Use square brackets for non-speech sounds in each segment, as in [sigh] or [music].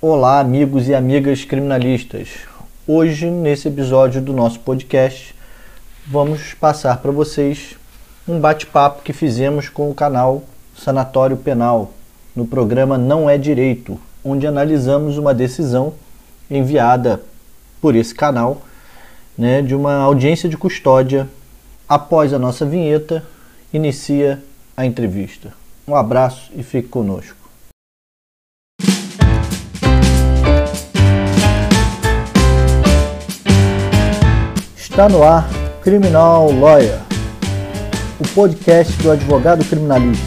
Olá, amigos e amigas criminalistas. Hoje, nesse episódio do nosso podcast, vamos passar para vocês um bate-papo que fizemos com o canal Sanatório Penal, no programa Não é Direito, onde analisamos uma decisão enviada por esse canal né, de uma audiência de custódia. Após a nossa vinheta, inicia a entrevista. Um abraço e fique conosco. Está no ar Criminal Lawyer, o podcast do advogado criminalista.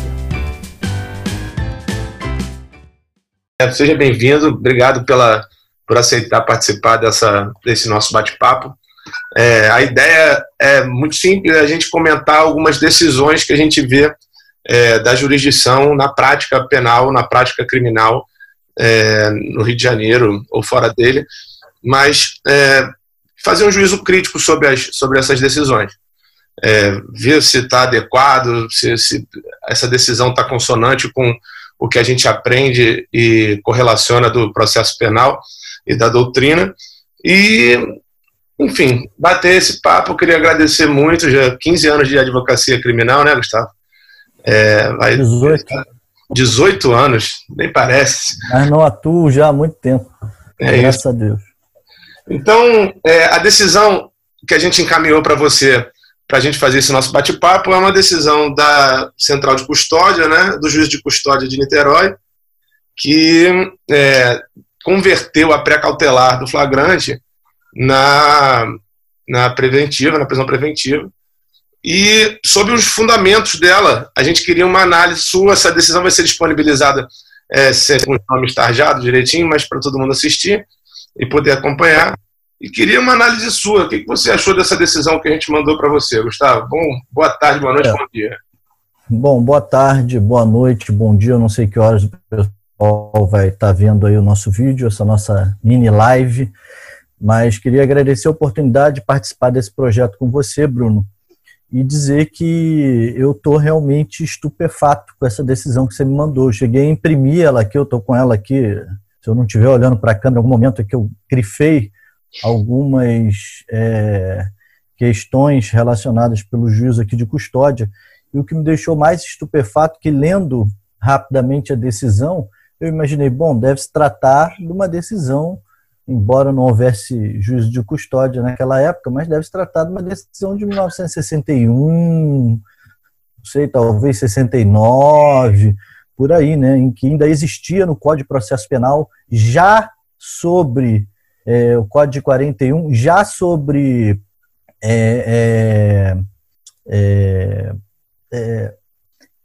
Seja bem-vindo, obrigado pela, por aceitar participar dessa, desse nosso bate-papo. É, a ideia é muito simples, é a gente comentar algumas decisões que a gente vê é, da jurisdição na prática penal, na prática criminal é, no Rio de Janeiro ou fora dele, mas é, fazer um juízo crítico sobre, as, sobre essas decisões. É, ver se está adequado, se, se, essa decisão está consonante com o que a gente aprende e correlaciona do processo penal e da doutrina. E, enfim, bater esse papo, eu queria agradecer muito, já 15 anos de advocacia criminal, né, Gustavo? É, vai, 18. 18 anos, nem parece. Mas não atuo já há muito tempo. É graças isso. a Deus. Então, é, a decisão que a gente encaminhou para você, para a gente fazer esse nosso bate-papo, é uma decisão da Central de Custódia, né, do juiz de custódia de Niterói, que é, converteu a pré-cautelar do flagrante na, na preventiva, na prisão preventiva. E sobre os fundamentos dela, a gente queria uma análise sua. Essa decisão vai ser disponibilizada é, com os nomes tarjados direitinho, mas para todo mundo assistir e poder acompanhar. E queria uma análise sua. O que você achou dessa decisão que a gente mandou para você, Gustavo? Bom, boa tarde, boa noite, é. bom dia. Bom, boa tarde, boa noite, bom dia. Eu não sei que horas o pessoal vai estar tá vendo aí o nosso vídeo, essa nossa mini live. Mas queria agradecer a oportunidade de participar desse projeto com você, Bruno, e dizer que eu estou realmente estupefato com essa decisão que você me mandou. Eu cheguei a imprimir ela aqui, eu estou com ela aqui se eu não estiver olhando para a câmera, em algum momento é que eu grifei algumas é, questões relacionadas pelo juiz aqui de custódia, e o que me deixou mais estupefato que lendo rapidamente a decisão, eu imaginei, bom, deve se tratar de uma decisão, embora não houvesse juízo de custódia naquela época, mas deve se tratar de uma decisão de 1961, não sei, talvez 69, por aí, né, em que ainda existia no Código de Processo Penal, já sobre é, o Código de 41, já sobre é, é, é, é,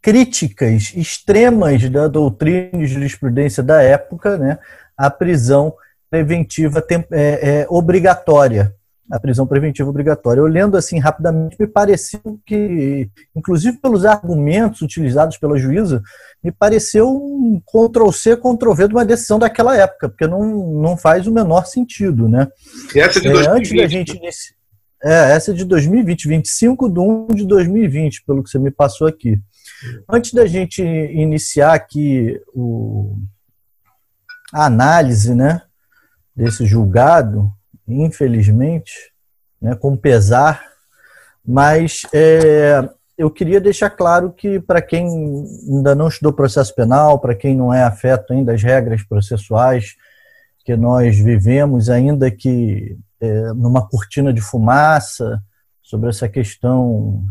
críticas extremas da doutrina e jurisprudência da época, né, a prisão preventiva é, obrigatória a prisão preventiva obrigatória. Lendo assim rapidamente, me pareceu que, inclusive pelos argumentos utilizados pela juíza, me pareceu um Ctrl-C, Ctrl-V de uma decisão daquela época, porque não, não faz o menor sentido, né? E essa de 2020. É, antes da gente É, essa é de 2020, 25 de 1 de 2020, pelo que você me passou aqui. Antes da gente iniciar aqui o, a análise né, desse julgado, infelizmente, né, com pesar, mas é, eu queria deixar claro que para quem ainda não estudou processo penal, para quem não é afeto ainda às regras processuais que nós vivemos, ainda que é, numa cortina de fumaça sobre essa questão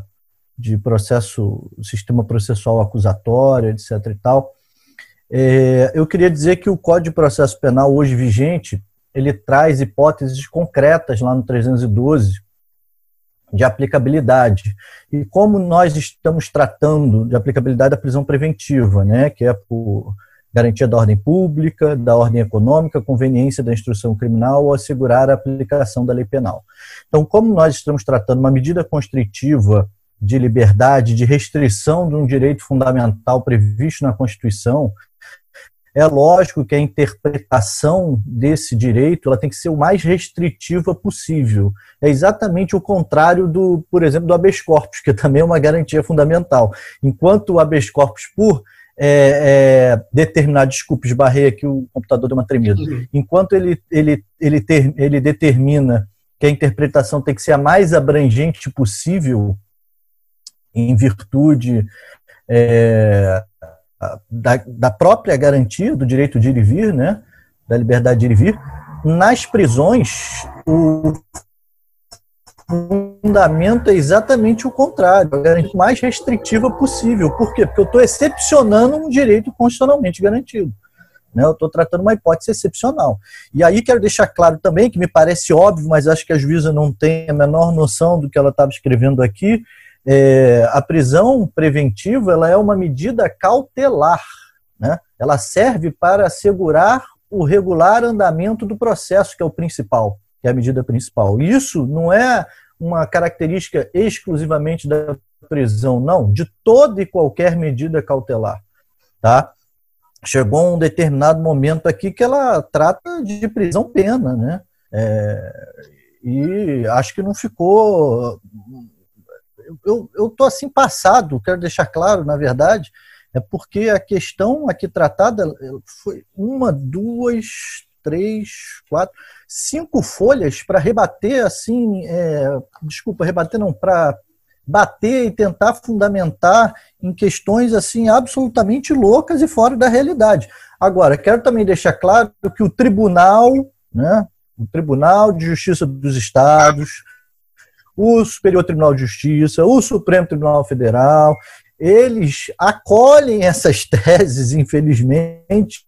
de processo, sistema processual acusatório, etc. e tal, é, eu queria dizer que o Código de Processo Penal hoje vigente ele traz hipóteses concretas lá no 312 de aplicabilidade. E como nós estamos tratando de aplicabilidade da prisão preventiva, né, que é por garantia da ordem pública, da ordem econômica, conveniência da instrução criminal ou assegurar a aplicação da lei penal. Então, como nós estamos tratando uma medida constritiva de liberdade, de restrição de um direito fundamental previsto na Constituição, é lógico que a interpretação desse direito ela tem que ser o mais restritiva possível. É exatamente o contrário do, por exemplo, do habeas corpus, que [laughs] também é uma garantia fundamental. Enquanto o habeas corpus pur é, é, determinar, desculpe, esbarrei aqui, o computador deu uma tremida. Enquanto ele, ele, ele, ter, ele determina que a interpretação tem que ser a mais abrangente possível, em virtude é, da, da própria garantia do direito de ir e vir, né, da liberdade de ir e vir, nas prisões, o fundamento é exatamente o contrário, a garantia mais restritiva possível. Por quê? Porque eu estou excepcionando um direito constitucionalmente garantido. Né? Eu estou tratando uma hipótese excepcional. E aí quero deixar claro também, que me parece óbvio, mas acho que a juíza não tem a menor noção do que ela estava escrevendo aqui, é, a prisão preventiva ela é uma medida cautelar. Né? Ela serve para assegurar o regular andamento do processo, que é o principal, que é a medida principal. Isso não é uma característica exclusivamente da prisão, não, de toda e qualquer medida cautelar. Tá? Chegou um determinado momento aqui que ela trata de prisão-pena, né? É, e acho que não ficou eu, eu tô assim passado, quero deixar claro, na verdade, é porque a questão aqui tratada foi uma, duas, três, quatro, cinco folhas para rebater, assim, é, desculpa, rebater não, para bater e tentar fundamentar em questões assim absolutamente loucas e fora da realidade. Agora, quero também deixar claro que o tribunal, né, o Tribunal de Justiça dos Estados, o Superior Tribunal de Justiça, o Supremo Tribunal Federal, eles acolhem essas [laughs] teses, infelizmente,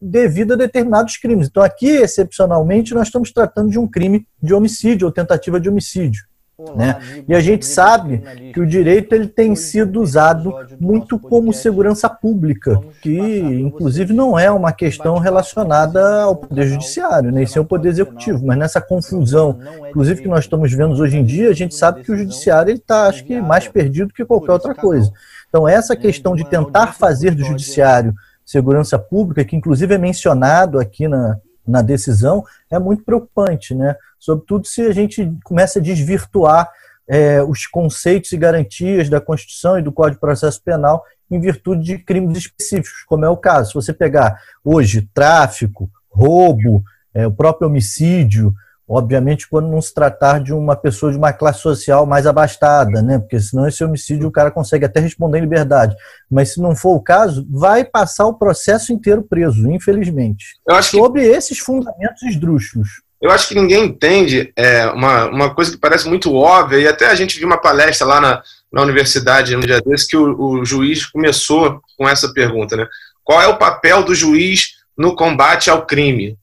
devido a determinados crimes. Então, aqui, excepcionalmente, nós estamos tratando de um crime de homicídio ou tentativa de homicídio. Olá, né? Amigo, e a gente sabe que o direito ele tem sido usado muito como segurança pública, que inclusive não é uma questão relacionada ao poder judiciário, nem né? ao poder executivo, mas nessa confusão, é inclusive que nós estamos vendo hoje em dia, a gente sabe que o judiciário está, acho que, mais perdido que qualquer outra coisa. Então essa questão de tentar fazer do judiciário segurança pública, que inclusive é mencionado aqui na, na decisão, é muito preocupante, né? Sobretudo se a gente começa a desvirtuar é, os conceitos e garantias da Constituição e do Código de Processo Penal em virtude de crimes específicos, como é o caso. Se você pegar hoje tráfico, roubo, é, o próprio homicídio, obviamente quando não se tratar de uma pessoa de uma classe social mais abastada, né? Porque senão esse homicídio o cara consegue até responder em liberdade. Mas se não for o caso, vai passar o processo inteiro preso, infelizmente. Sobre que... esses fundamentos esdrúxulos. Eu acho que ninguém entende é, uma, uma coisa que parece muito óbvia, e até a gente viu uma palestra lá na, na universidade no dia desse que o, o juiz começou com essa pergunta, né? Qual é o papel do juiz no combate ao crime,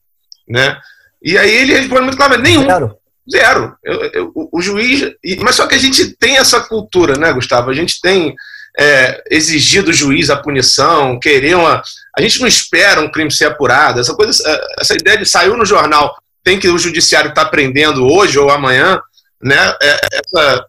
né? E aí ele responde muito claramente, nenhum. Zero. Zero. Eu, eu, o, o juiz. Mas só que a gente tem essa cultura, né, Gustavo? A gente tem é, exigido do juiz a punição, querer uma. A gente não espera um crime ser apurado. Essa coisa, essa ideia de saiu no jornal tem que o judiciário estar tá prendendo hoje ou amanhã, né? É, essa,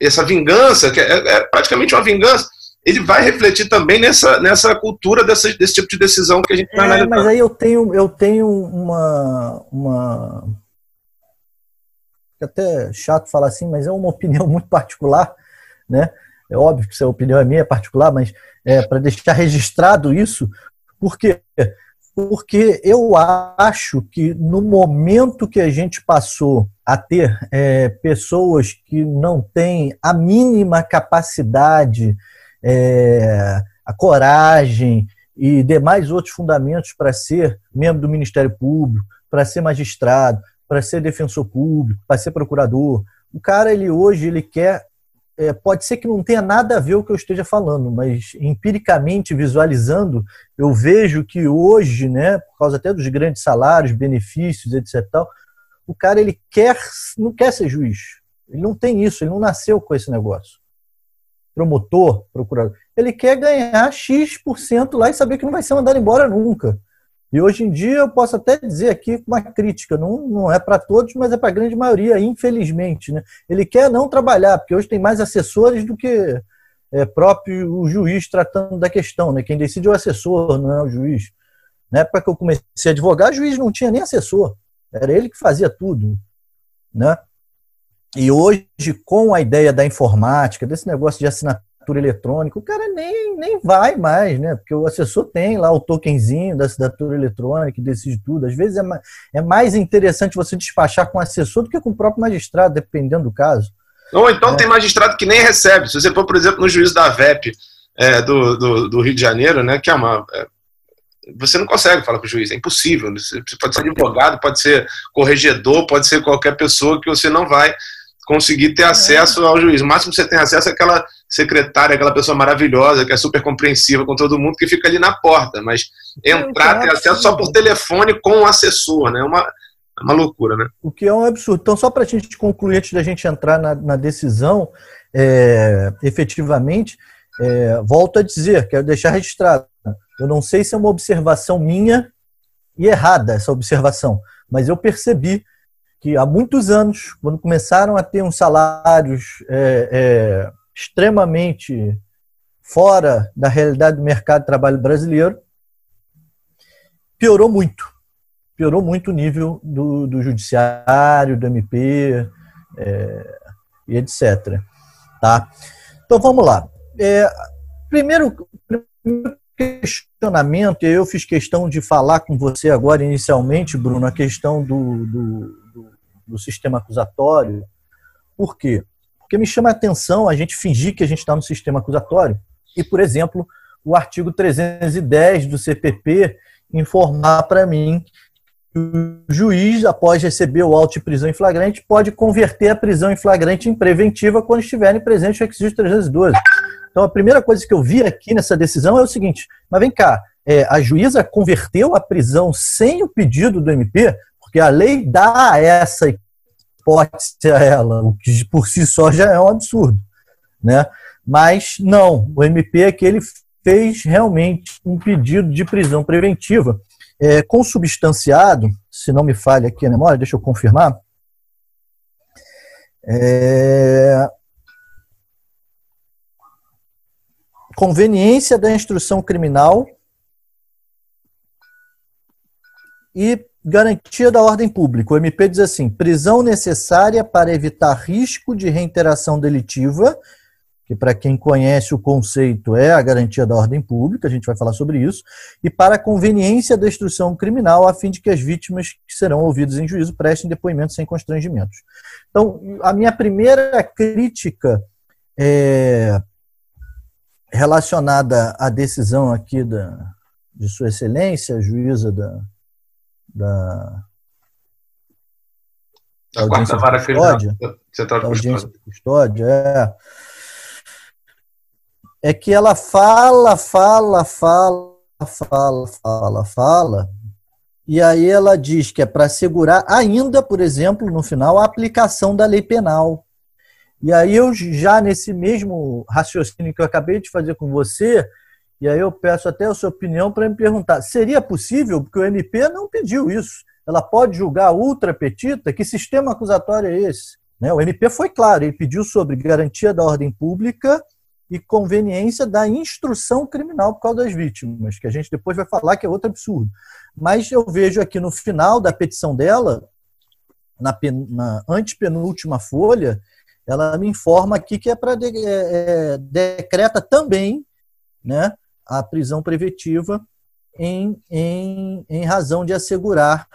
essa vingança, que é, é, praticamente uma vingança, ele vai refletir também nessa, nessa cultura dessa, desse tipo de decisão que a gente está é, analisando. Mas aí eu tenho, eu tenho uma, uma. É até chato falar assim, mas é uma opinião [laughs] muito particular, né? É óbvio que essa opinião é minha, é particular, mas é para deixar registrado isso, porque porque eu acho que no momento que a gente passou a ter é, pessoas que não têm a mínima capacidade, é, a coragem e demais outros fundamentos para ser membro do Ministério Público, para ser magistrado, para ser defensor público, para ser procurador. O cara, ele hoje, ele quer é, pode ser que não tenha nada a ver o que eu esteja falando, mas empiricamente visualizando, eu vejo que hoje, né, por causa até dos grandes salários, benefícios, etc. Tal, o cara ele quer, não quer ser juiz. Ele não tem isso, ele não nasceu com esse negócio. Promotor, procurador. Ele quer ganhar X% lá e saber que não vai ser mandado embora nunca. E hoje em dia eu posso até dizer aqui uma crítica, não, não é para todos, mas é para a grande maioria, infelizmente. Né? Ele quer não trabalhar, porque hoje tem mais assessores do que é, próprio o juiz tratando da questão. Né? Quem decide é o assessor, não é o juiz. Na época que eu comecei a advogar, o juiz não tinha nem assessor, era ele que fazia tudo. Né? E hoje, com a ideia da informática, desse negócio de assinatura assinatura eletrônica, o cara nem, nem vai mais, né? Porque o assessor tem lá o tokenzinho da assinatura eletrônica e decide tudo. Às vezes é, é mais interessante você despachar com o assessor do que com o próprio magistrado, dependendo do caso. Ou então é. tem magistrado que nem recebe. Se você for, por exemplo, no juízo da VEP é, do, do, do, Rio de Janeiro, né, que é uma. É, você não consegue falar com o juiz, é impossível. Você pode ser advogado, pode ser corregedor, pode ser qualquer pessoa que você não vai conseguir ter acesso ao juiz. O máximo que você tem acesso é aquela secretária, aquela pessoa maravilhosa, que é super compreensiva com todo mundo, que fica ali na porta. Mas entrar, ter acesso só por telefone com o assessor, né? É uma, é uma loucura, né? O que é um absurdo. Então, só para a gente concluir, antes da gente entrar na, na decisão, é, efetivamente, é, volto a dizer, quero deixar registrado. Eu não sei se é uma observação minha e errada essa observação, mas eu percebi que há muitos anos, quando começaram a ter uns salários é, é, extremamente fora da realidade do mercado de trabalho brasileiro, piorou muito. Piorou muito o nível do, do judiciário, do MP é, e etc. Tá? Então vamos lá. É, primeiro, primeiro questionamento, eu fiz questão de falar com você agora inicialmente, Bruno, a questão do, do do sistema acusatório. Por quê? Porque me chama a atenção a gente fingir que a gente está no sistema acusatório e, por exemplo, o artigo 310 do CPP informar para mim que o juiz, após receber o auto de prisão em flagrante, pode converter a prisão em flagrante em preventiva quando estiverem presentes os requisitos 312. Então, a primeira coisa que eu vi aqui nessa decisão é o seguinte: mas vem cá, é, a juíza converteu a prisão sem o pedido do MP? Porque a lei dá essa hipótese a ela, o que por si só já é um absurdo. Né? Mas não, o MP é que ele fez realmente um pedido de prisão preventiva é, consubstanciado, se não me falha aqui a memória, deixa eu confirmar. É, conveniência da instrução criminal e Garantia da ordem pública. O MP diz assim: prisão necessária para evitar risco de reinteração delitiva, que para quem conhece o conceito é a garantia da ordem pública, a gente vai falar sobre isso, e para a conveniência da instrução criminal, a fim de que as vítimas que serão ouvidas em juízo prestem depoimentos sem constrangimentos. Então, a minha primeira crítica é relacionada à decisão aqui da, de Sua Excelência, juíza da da, da audiência quarta vara custódia, de audiência de custódia, é, é que ela fala, fala, fala, fala, fala, fala, e aí ela diz que é para assegurar ainda, por exemplo, no final, a aplicação da lei penal. E aí eu já nesse mesmo raciocínio que eu acabei de fazer com você, e aí eu peço até a sua opinião para me perguntar: seria possível, porque o MP não pediu isso, ela pode julgar ultra petita? Que sistema acusatório é esse? Né? O MP foi claro, ele pediu sobre garantia da ordem pública e conveniência da instrução criminal por causa das vítimas, que a gente depois vai falar que é outro absurdo. Mas eu vejo aqui no final da petição dela, na, pen, na antepenúltima folha, ela me informa aqui que é para de, é, é, decreta também né, a prisão preventiva em, em, em razão de assegurar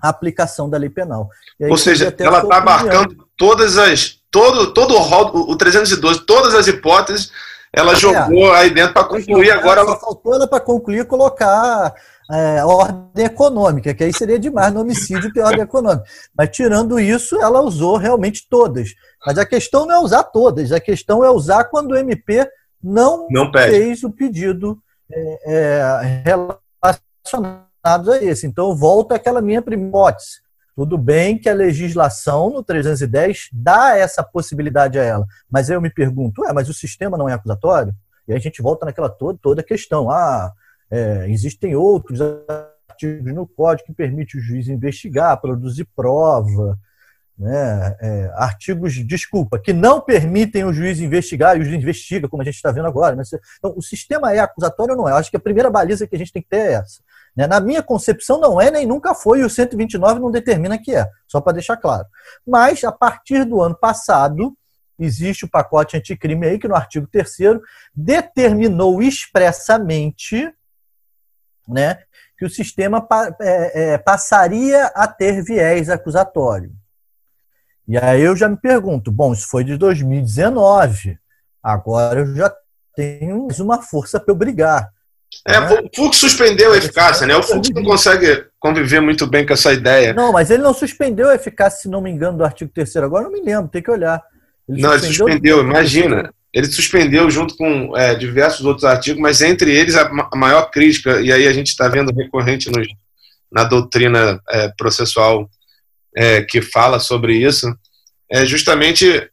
a aplicação da lei penal. Ou seja, ela está abarcando todas as. Todo, todo o rol, o 312, todas as hipóteses, ela é, jogou aí dentro para concluir agora. Só faltou ela para concluir colocar é, ordem econômica, que aí seria demais no homicídio ter ordem econômica. Mas tirando isso, ela usou realmente todas. Mas a questão não é usar todas, a questão é usar quando o MP não, não fez o pedido é, é, relacionado a esse. Então, volta àquela minha primótese. Tudo bem que a legislação no 310 dá essa possibilidade a ela, mas eu me pergunto, é, mas o sistema não é acusatório? E aí a gente volta naquela toda, toda questão. Ah, é, existem outros artigos no código que permite o juiz investigar, produzir prova, né, é, artigos, desculpa, que não permitem o juiz investigar, e o juiz investiga, como a gente está vendo agora. Né? Então, o sistema é acusatório ou não é? Acho que a primeira baliza que a gente tem que ter é essa. Né? Na minha concepção, não é nem nunca foi, e o 129 não determina que é, só para deixar claro. Mas, a partir do ano passado, existe o pacote anticrime aí, que no artigo 3 determinou expressamente né, que o sistema é, é, passaria a ter viés acusatório. E aí eu já me pergunto, bom, isso foi de 2019, agora eu já tenho mais uma força para eu brigar. É, né? o Fux suspendeu a eficácia, né? O Fux não consegue conviver muito bem com essa ideia. Não, mas ele não suspendeu a eficácia, se não me engano, do artigo 3 agora não me lembro, tem que olhar. Ele não, suspendeu ele suspendeu, imagina. Ele suspendeu junto com é, diversos outros artigos, mas entre eles a, a maior crítica, e aí a gente está vendo recorrente nos, na doutrina é, processual é, que fala sobre isso, é justamente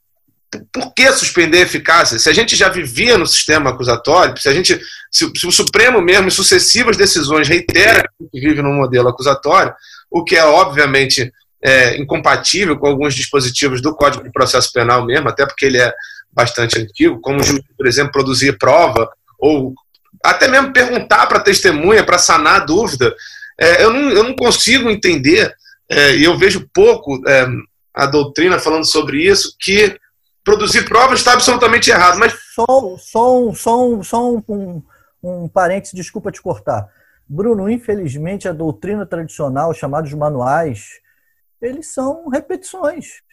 por que suspender a eficácia? Se a gente já vivia no sistema acusatório, se a gente, se, se o Supremo mesmo, em sucessivas decisões, reitera que vive no modelo acusatório, o que é obviamente é, incompatível com alguns dispositivos do Código de Processo Penal mesmo, até porque ele é bastante antigo, como, por exemplo, produzir prova, ou até mesmo perguntar para testemunha para sanar a dúvida. É, eu, não, eu não consigo entender, e eu vejo pouco é, a doutrina falando sobre isso, que produzir provas está absolutamente errado. Mas... Só, só, só, só um, um, um parênteses, desculpa te cortar. Bruno, infelizmente, a doutrina tradicional, chamados manuais, eles são repetições.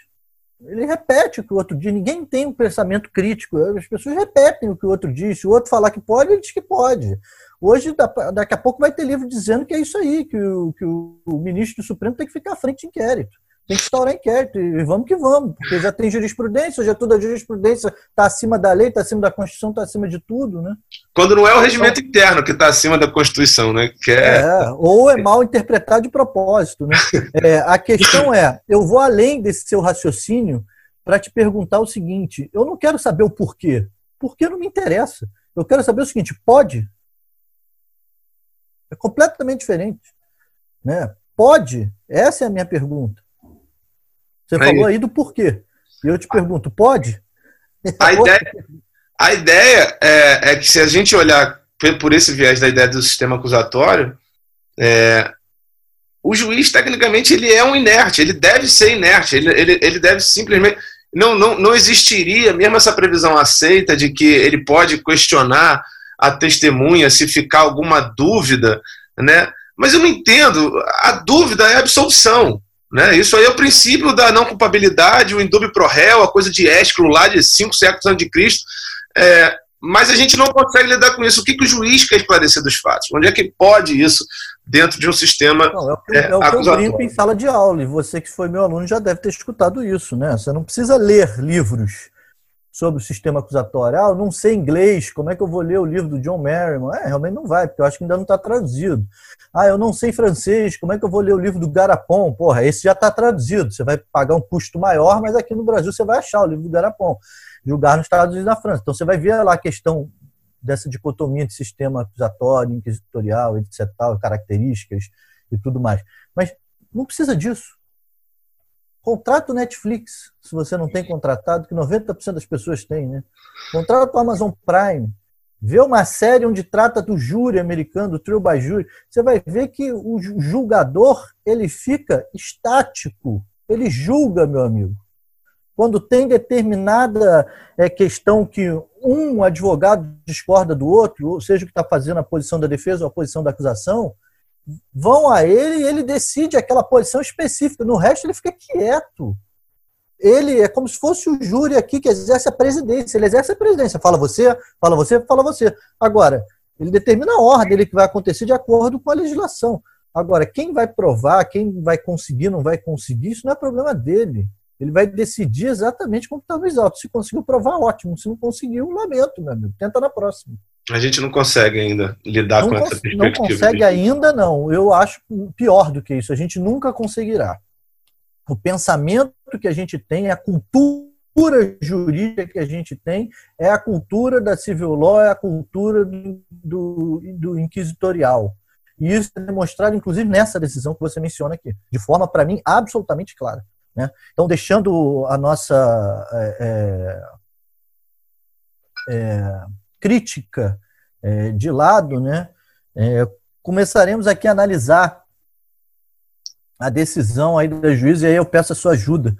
Ele repete o que o outro diz. Ninguém tem um pensamento crítico. As pessoas repetem o que o outro diz. Se o outro falar que pode, ele diz que pode. Hoje, daqui a pouco, vai ter livro dizendo que é isso aí, que o, que o ministro do Supremo tem que ficar à frente de inquérito tem que instaurar inquérito e vamos que vamos, porque já tem jurisprudência, já toda a jurisprudência está acima da lei, está acima da Constituição, está acima de tudo, né? Quando não é o regimento interno que está acima da Constituição, né? Que é... é... ou é mal interpretado de propósito, né? É, a questão é, eu vou além desse seu raciocínio para te perguntar o seguinte: eu não quero saber o porquê, porque não me interessa. Eu quero saber o seguinte: pode? É completamente diferente, né? Pode? Essa é a minha pergunta. Você aí. falou aí do porquê. E eu te pergunto, pode? A [laughs] ideia, a ideia é, é, que se a gente olhar por esse viés da ideia do sistema acusatório, é, o juiz, tecnicamente, ele é um inerte, ele deve ser inerte, ele, ele, ele deve simplesmente. Não, não, não existiria mesmo essa previsão aceita de que ele pode questionar a testemunha se ficar alguma dúvida, né? Mas eu não entendo, a dúvida é a absolução. Né? Isso aí é o princípio da não culpabilidade, o indúbio pro réu, a coisa de Ésquilo lá de cinco séculos antes de Cristo. É, mas a gente não consegue lidar com isso. O que, que o juiz quer esclarecer dos fatos? Onde é que pode isso dentro de um sistema não, é o que, é, é o que eu brinco em sala de aula, e você que foi meu aluno já deve ter escutado isso. Né? Você não precisa ler livros sobre o sistema acusatório. Ah, eu não sei inglês, como é que eu vou ler o livro do John Merriman? É, realmente não vai, porque eu acho que ainda não está traduzido. Ah, eu não sei francês, como é que eu vou ler o livro do Garapon? Porra, esse já está traduzido, você vai pagar um custo maior, mas aqui no Brasil você vai achar o livro do Garapon, julgar nos Estados Unidos e na França. Então você vai ver lá a questão dessa dicotomia de sistema acusatório, inquisitorial, etc., tal, características e tudo mais. Mas não precisa disso. Contrato Netflix, se você não tem contratado, que 90% das pessoas têm, né? Contrato Amazon Prime, vê uma série onde trata do júri americano, do trio by júri, você vai ver que o julgador ele fica estático, ele julga, meu amigo. Quando tem determinada é, questão que um advogado discorda do outro, ou seja, que está fazendo a posição da defesa ou a posição da acusação, vão a ele e ele decide aquela posição específica. No resto, ele fica quieto ele é como se fosse o júri aqui que exerce a presidência. Ele exerce a presidência. Fala você, fala você, fala você. Agora, ele determina a ordem ele que vai acontecer de acordo com a legislação. Agora, quem vai provar, quem vai conseguir, não vai conseguir, isso não é problema dele. Ele vai decidir exatamente como está no exalto. Se conseguiu provar, ótimo. Se não conseguiu, lamento, meu amigo. Tenta na próxima. A gente não consegue ainda lidar não com essa perspectiva. Não consegue ainda, não. Eu acho pior do que isso. A gente nunca conseguirá o pensamento que a gente tem, a cultura jurídica que a gente tem, é a cultura da civil law, é a cultura do, do, do inquisitorial. E isso é demonstrado, inclusive, nessa decisão que você menciona aqui, de forma, para mim, absolutamente clara. Né? Então, deixando a nossa é, é, é crítica é, de lado, né, é, começaremos aqui a analisar a decisão aí da juíza, e aí eu peço a sua ajuda.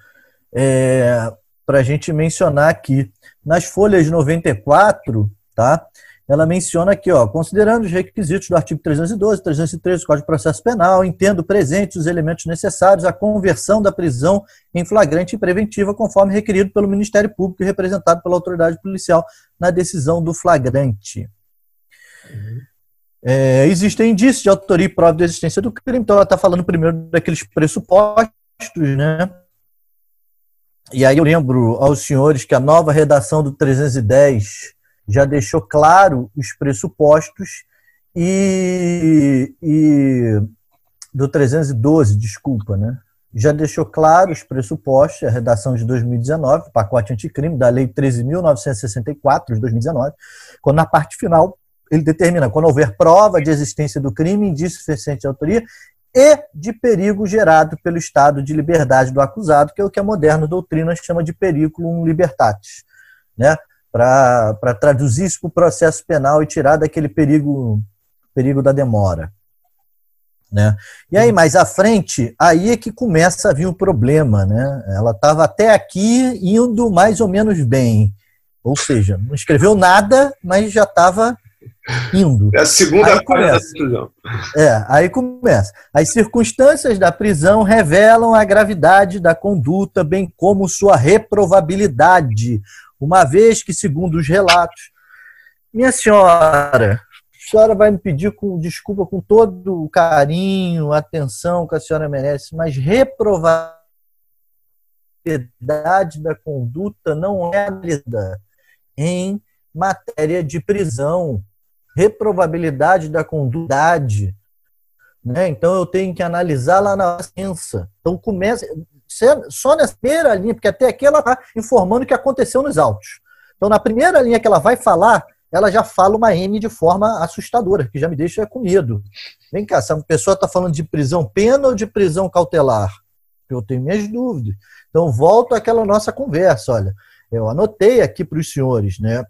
É, para a gente mencionar aqui. Nas folhas 94, tá? ela menciona aqui, ó, considerando os requisitos do artigo 312, 313 do Código de Processo Penal, entendo presentes os elementos necessários à conversão da prisão em flagrante e preventiva, conforme requerido pelo Ministério Público e representado pela autoridade policial na decisão do flagrante. Uhum. É, existem indícios de autoria e prova de existência do crime, então ela está falando primeiro daqueles pressupostos, né? E aí eu lembro aos senhores que a nova redação do 310 já deixou claro os pressupostos e, e do 312, desculpa, né? Já deixou claro os pressupostos, a redação de 2019, pacote anticrime da Lei 13.964 de 2019, quando na parte final ele determina quando houver prova de existência do crime, indício suficiente de autoria e de perigo gerado pelo estado de liberdade do acusado, que é o que a moderna doutrina chama de periculum libertatis. Né? para traduzir isso para o processo penal e tirar daquele perigo, perigo da demora. Né? E aí, mais à frente, aí é que começa a vir o problema. Né? Ela estava até aqui indo mais ou menos bem. Ou seja, não escreveu nada, mas já estava indo. É a segunda aí começa. da. É, aí começa. As circunstâncias da prisão revelam a gravidade da conduta, bem como sua reprovabilidade, uma vez que, segundo os relatos, minha senhora, senhora vai me pedir com, desculpa com todo o carinho, atenção que a senhora merece, mas reprovabilidade da conduta não é lida em matéria de prisão. Reprovabilidade da conduta. Né? Então eu tenho que analisar lá na ciência. Então começa só nessa primeira linha, porque até aqui ela está informando o que aconteceu nos autos. Então, na primeira linha que ela vai falar, ela já fala uma N de forma assustadora, que já me deixa com medo. Vem cá, essa pessoa está falando de prisão pena ou de prisão cautelar? Eu tenho minhas dúvidas. Então, volto àquela nossa conversa. Olha, eu anotei aqui para os senhores, né?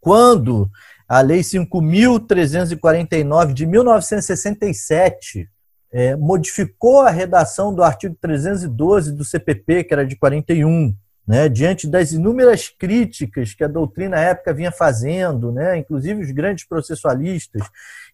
Quando a Lei 5.349 de 1967 é, modificou a redação do artigo 312 do CPP, que era de 41, né, diante das inúmeras críticas que a doutrina à época vinha fazendo, né, inclusive os grandes processualistas,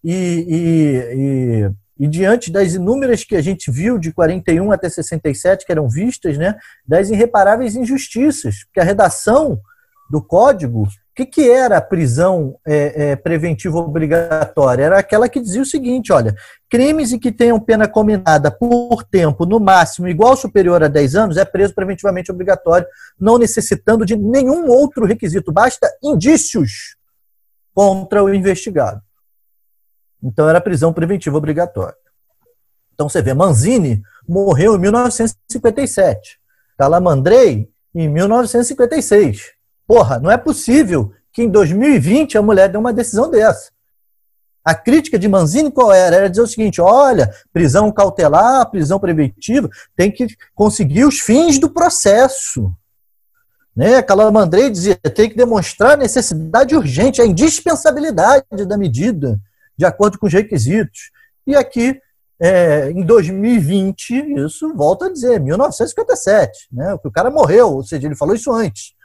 e, e, e, e, diante das inúmeras que a gente viu de 41 até 67, que eram vistas, né, das irreparáveis injustiças, porque a redação do código que, que era a prisão é, é, preventiva obrigatória? Era aquela que dizia o seguinte: olha, crimes em que tenham pena combinada por tempo, no máximo, igual ou superior a 10 anos, é preso preventivamente obrigatório, não necessitando de nenhum outro requisito, basta indícios contra o investigado. Então era prisão preventiva obrigatória. Então você vê, Manzini morreu em 1957, Calamandrei em 1956. Porra, não é possível que em 2020 a mulher dê uma decisão dessa. A crítica de Manzini qual era? Era dizer o seguinte: olha, prisão cautelar, prisão preventiva, tem que conseguir os fins do processo. Né? Calamandrei dizia: tem que demonstrar necessidade urgente, a indispensabilidade da medida, de acordo com os requisitos. E aqui, é, em 2020, isso volta a dizer, 1957, né? o cara morreu, ou seja, ele falou isso antes.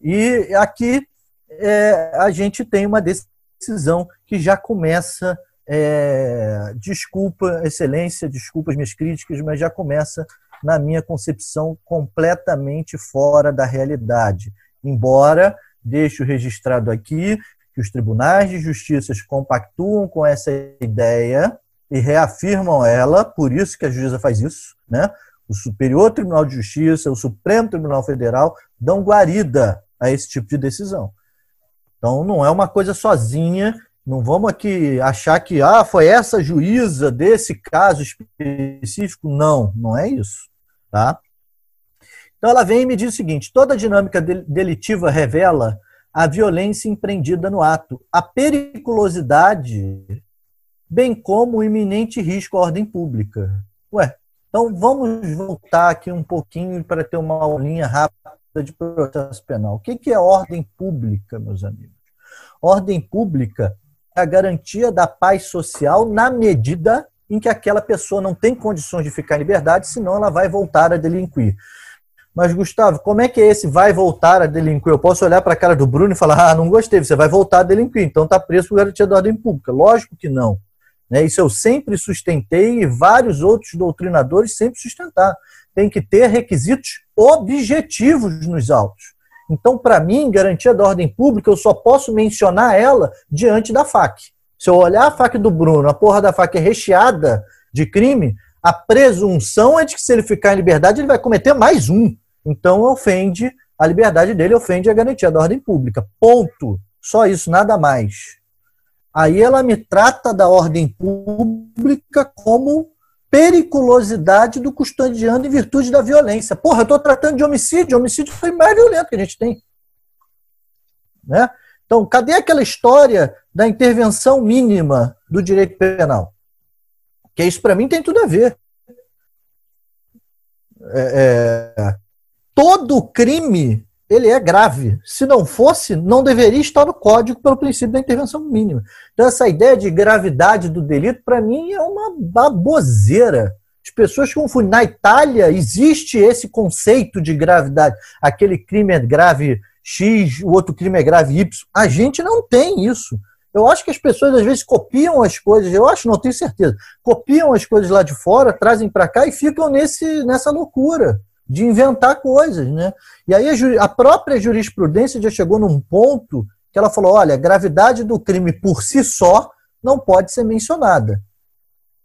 E aqui é, a gente tem uma decisão que já começa, é, desculpa, excelência, desculpa as minhas críticas, mas já começa, na minha concepção, completamente fora da realidade. Embora, deixo registrado aqui, que os tribunais de justiça compactuam com essa ideia e reafirmam ela, por isso que a juíza faz isso, né? O Superior Tribunal de Justiça, o Supremo Tribunal Federal dão guarida a esse tipo de decisão. Então não é uma coisa sozinha, não vamos aqui achar que ah, foi essa juíza desse caso específico. Não, não é isso. Tá? Então ela vem e me diz o seguinte: toda dinâmica delitiva revela a violência empreendida no ato, a periculosidade, bem como o iminente risco à ordem pública. Ué, então vamos voltar aqui um pouquinho para ter uma linha rápida de processo penal. O que é ordem pública, meus amigos? Ordem pública é a garantia da paz social na medida em que aquela pessoa não tem condições de ficar em liberdade, senão ela vai voltar a delinquir. Mas, Gustavo, como é que é esse vai voltar a delinquir? Eu posso olhar para a cara do Bruno e falar, ah, não gostei, você vai voltar a delinquir, então está preso por garantia da ordem pública. Lógico que não. Né? Isso eu sempre sustentei e vários outros doutrinadores sempre sustentaram. Tem que ter requisitos objetivos nos autos. Então, para mim, garantia da ordem pública, eu só posso mencionar ela diante da FAC. Se eu olhar a FAC do Bruno, a porra da FAC é recheada de crime, a presunção é de que se ele ficar em liberdade, ele vai cometer mais um. Então ofende a liberdade dele, ofende a garantia da ordem pública. Ponto. Só isso, nada mais. Aí ela me trata da ordem pública como periculosidade do custodiando em virtude da violência. Porra, eu estou tratando de homicídio. Homicídio foi mais violento que a gente tem. Né? Então, cadê aquela história da intervenção mínima do direito penal? Que isso, para mim, tem tudo a ver. É, é, todo crime ele é grave. Se não fosse, não deveria estar no código pelo princípio da intervenção mínima. Então, essa ideia de gravidade do delito, para mim, é uma baboseira. As pessoas confundem. Na Itália, existe esse conceito de gravidade. Aquele crime é grave X, o outro crime é grave Y. A gente não tem isso. Eu acho que as pessoas às vezes copiam as coisas, eu acho, não tenho certeza, copiam as coisas lá de fora, trazem para cá e ficam nesse, nessa loucura de inventar coisas, né? E aí a, a, própria jurisprudência já chegou num ponto que ela falou: olha, a gravidade do crime por si só não pode ser mencionada.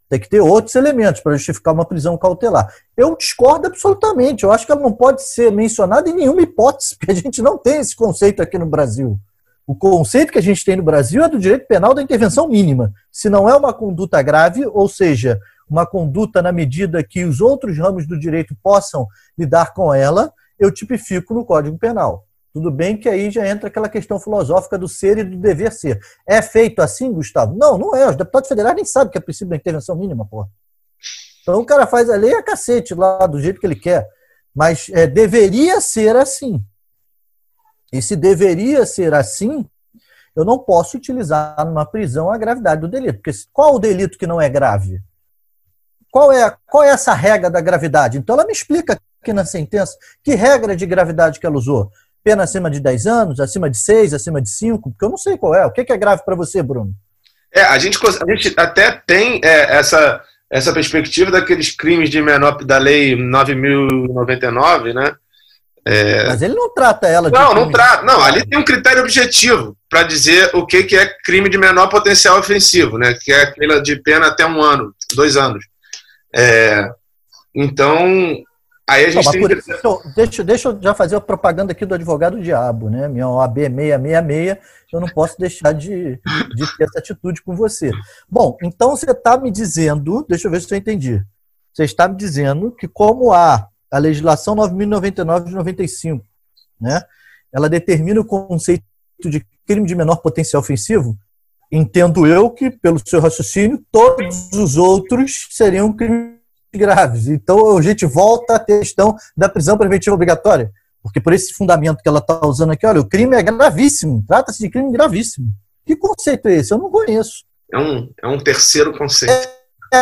Tem que ter outros elementos para justificar uma prisão cautelar. Eu discordo absolutamente. Eu acho que ela não pode ser mencionada em nenhuma hipótese, [laughs] porque a gente não tem esse conceito aqui no Brasil. O conceito que a gente tem no Brasil é do direito penal da intervenção mínima. Se não é uma conduta grave, ou seja, uma conduta na medida que os outros ramos do direito possam lidar com ela, eu tipifico no Código Penal. Tudo bem que aí já entra aquela questão filosófica do ser e do dever ser. É feito assim, Gustavo? Não, não é. Os deputados federais nem sabem que é princípio da intervenção mínima, porra. Então o cara faz a lei a cacete lá, do jeito que ele quer. Mas é, deveria ser assim. E se deveria ser assim, eu não posso utilizar numa prisão a gravidade do delito. Porque qual o delito que não é grave? Qual é, qual é essa regra da gravidade? Então ela me explica aqui na sentença que regra de gravidade que ela usou. Pena acima de 10 anos, acima de 6, acima de 5, porque eu não sei qual é. O que é grave para você, Bruno? É, a gente, a gente até tem é, essa, essa perspectiva daqueles crimes de menor da lei 9.099, né? É... Mas ele não trata ela de. Não, não trata. Não, ali tem um critério objetivo para dizer o que, que é crime de menor potencial ofensivo, né? Que é aquela de pena até um ano, dois anos. É, então, aí a gente não, tem que... isso, deixa, deixa eu já fazer a propaganda aqui do advogado diabo, né? Minha OAB 666, eu não posso deixar de, de ter essa atitude com você. Bom, então você está me dizendo, deixa eu ver se eu entendi. Você está me dizendo que como há a legislação 9.099 de 95, né? Ela determina o conceito de crime de menor potencial ofensivo, entendo eu que, pelo seu raciocínio, todos os outros seriam crimes graves. Então a gente volta à questão da prisão preventiva obrigatória. Porque por esse fundamento que ela está usando aqui, olha, o crime é gravíssimo, trata-se de crime gravíssimo. Que conceito é esse? Eu não conheço. É um, é um terceiro conceito. É,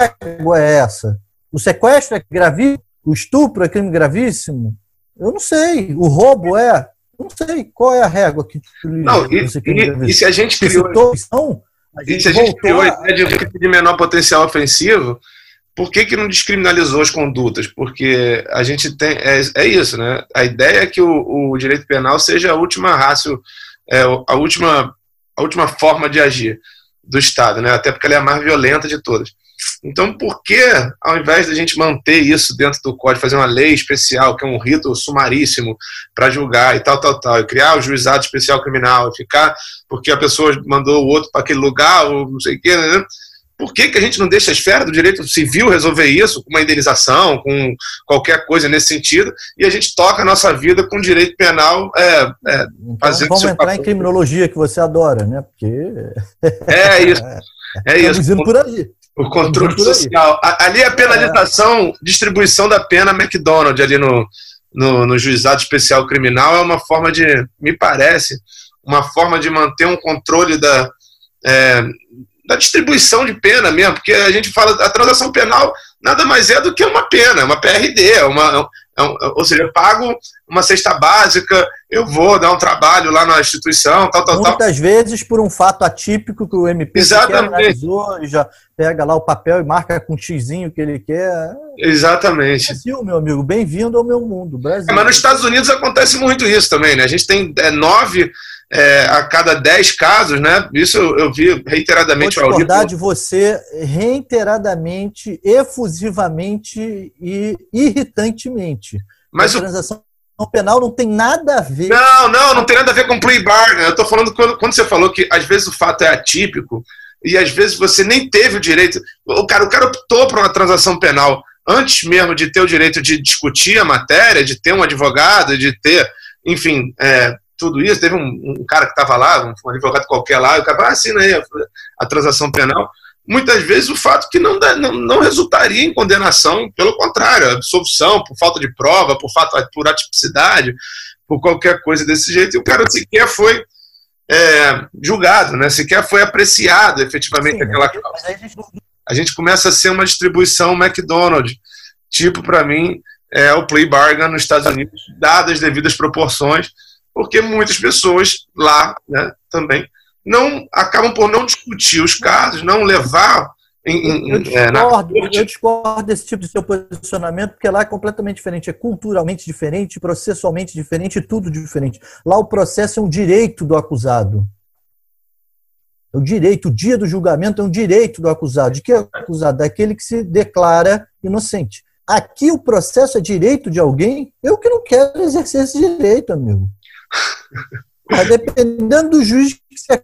é, é essa? O sequestro é gravíssimo? O estupro é crime gravíssimo? Eu não sei. O roubo é? Não sei qual é a régua que Não, e, e, e, se a gente criou. Então, a gente se a gente criou a ideia de um de menor potencial ofensivo, por que, que não descriminalizou as condutas? Porque a gente tem. É, é isso, né? A ideia é que o, o direito penal seja a última rácio, é, a, última, a última forma de agir do Estado, né? Até porque ela é a mais violenta de todas. Então, por que, ao invés da gente manter isso dentro do código, fazer uma lei especial, que é um rito sumaríssimo para julgar e tal, tal, tal, e criar o juizado especial criminal, e ficar porque a pessoa mandou o outro para aquele lugar, ou não sei o quê, né? Por que, que a gente não deixa a esfera do direito civil resolver isso com uma indenização, com qualquer coisa nesse sentido, e a gente toca a nossa vida com direito penal é, é, então, Vamos entrar papel. em criminologia que você adora, né? Porque. É isso. [laughs] É isso. por aí. O controle social. Ali é a penalização, é. distribuição da pena McDonald's ali no, no, no, juizado especial criminal é uma forma de, me parece, uma forma de manter um controle da, é, da distribuição de pena mesmo, porque a gente fala a transação penal nada mais é do que uma pena, uma PRD, uma, é um, ou seja, pago uma cesta básica, eu vou dar um trabalho lá na instituição, tal, tal, Muitas tal. Muitas vezes por um fato atípico que o MP analisou, já pega lá o papel e marca com um xizinho que ele quer. Exatamente. Brasil, meu amigo, bem-vindo ao meu mundo. Brasil. É, mas nos Estados Unidos acontece muito isso também, né? A gente tem é, nove é, a cada dez casos, né? Isso eu, eu vi reiteradamente. Discordar de você reiteradamente, efusivamente e irritantemente. Mas a transação o... penal não tem nada a ver. Não, não, não tem nada a ver com plea bargain. Eu estou falando quando, quando você falou que às vezes o fato é atípico e às vezes você nem teve o direito. O cara, o cara optou por uma transação penal antes mesmo de ter o direito de discutir a matéria, de ter um advogado, de ter, enfim, é, tudo isso. Teve um, um cara que estava lá, um, advogado qualquer lá, e o cara ah, assina aí a, a, transação penal. Muitas vezes o fato que não, dá, não, não resultaria em condenação, pelo contrário, absolvição por falta de prova, por, fato, por atipicidade, por qualquer coisa desse jeito, e o cara sequer foi é, julgado, né? sequer foi apreciado efetivamente Sim, aquela causa. A gente... começa a ser uma distribuição McDonald's, tipo, para mim, é o plea bargain nos Estados Unidos, dadas as devidas proporções, porque muitas pessoas lá né, também não acabam por não discutir os casos, não levar em, em, eu, discordo, é, eu discordo desse tipo de seu posicionamento, porque lá é completamente diferente, é culturalmente diferente, processualmente diferente, tudo diferente. Lá o processo é um direito do acusado. É o direito, o dia do julgamento é um direito do acusado. De que é acusado? Daquele que se declara inocente. Aqui o processo é direito de alguém, eu que não quero exercer esse direito, amigo. Mas dependendo do juiz que você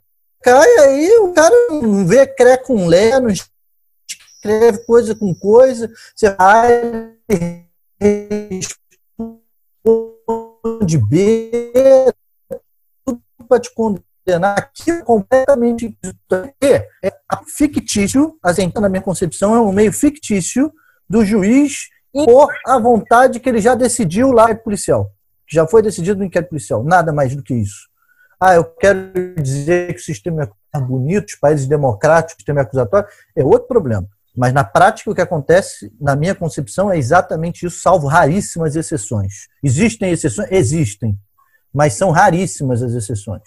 cai, aí o cara não vê cré com lé, não escreve coisa com coisa, você vai de B, tudo para te condenar. Aqui é completamente é fictício, assim, na minha concepção, é um meio fictício do juiz impor a vontade que ele já decidiu lá no policial. Já foi decidido no inquérito policial. Nada mais do que isso. Ah, eu quero dizer que o sistema é bonito, os países democráticos, o sistema é acusatório, é outro problema. Mas na prática o que acontece, na minha concepção, é exatamente isso, salvo raríssimas exceções. Existem exceções? Existem. Mas são raríssimas as exceções.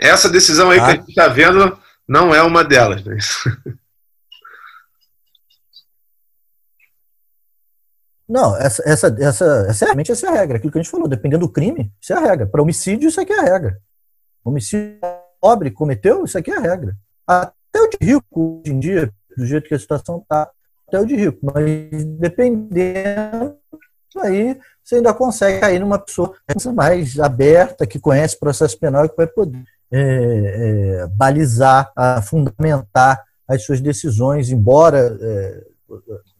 Essa decisão aí ah. que a gente está vendo não é uma delas. Né? Não, essa, essa, essa, essa, realmente essa é a regra. Aquilo que a gente falou, dependendo do crime, isso é a regra. Para homicídio, isso aqui é a regra. Homicídio pobre cometeu, isso aqui é a regra. Até o de rico, hoje em dia, do jeito que a situação está, até o de rico. Mas dependendo, aí você ainda consegue cair numa pessoa mais aberta, que conhece o processo penal e que vai poder é, é, balizar, fundamentar as suas decisões, embora. É,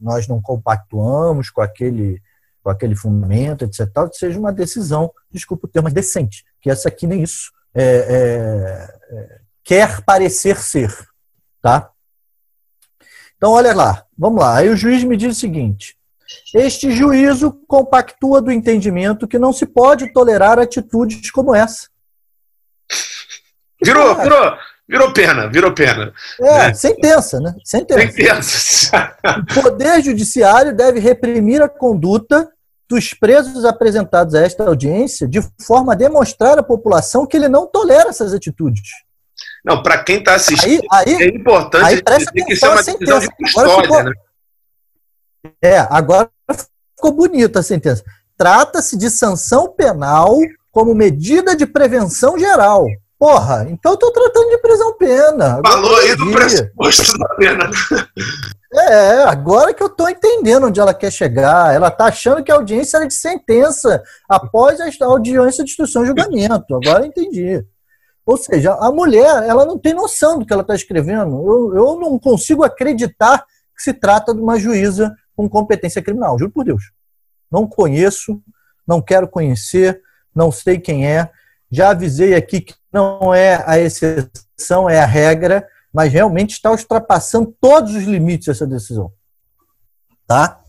nós não compactuamos com aquele, com aquele fundamento, etc., tal, que seja uma decisão, desculpa o termo, decente, que essa aqui nem isso é, é, é, quer parecer ser. Tá? Então, olha lá, vamos lá. Aí o juiz me diz o seguinte: este juízo compactua do entendimento que não se pode tolerar atitudes como essa. Virou, virou, Virou pena, virou pena. É, né? sentença, né? Sentença. sentença. o Poder Judiciário deve reprimir a conduta dos presos apresentados a esta audiência de forma a demonstrar à população que ele não tolera essas atitudes. Não, para quem está assistindo, aí, aí, é importante aí presta dizer que isso é uma decisão de custódia, ficou, né? É, agora ficou bonita a sentença. Trata-se de sanção penal como medida de prevenção geral. Porra, então eu tô tratando de prisão pena. Falou aí do pressuposto da pena. É, agora que eu tô entendendo onde ela quer chegar. Ela tá achando que a audiência era de sentença após a audiência de instrução e julgamento. Agora eu entendi. Ou seja, a mulher, ela não tem noção do que ela está escrevendo. Eu, eu não consigo acreditar que se trata de uma juíza com competência criminal, juro por Deus. Não conheço, não quero conhecer, não sei quem é. Já avisei aqui que não é a exceção, é a regra, mas realmente está ultrapassando todos os limites essa decisão. Tá?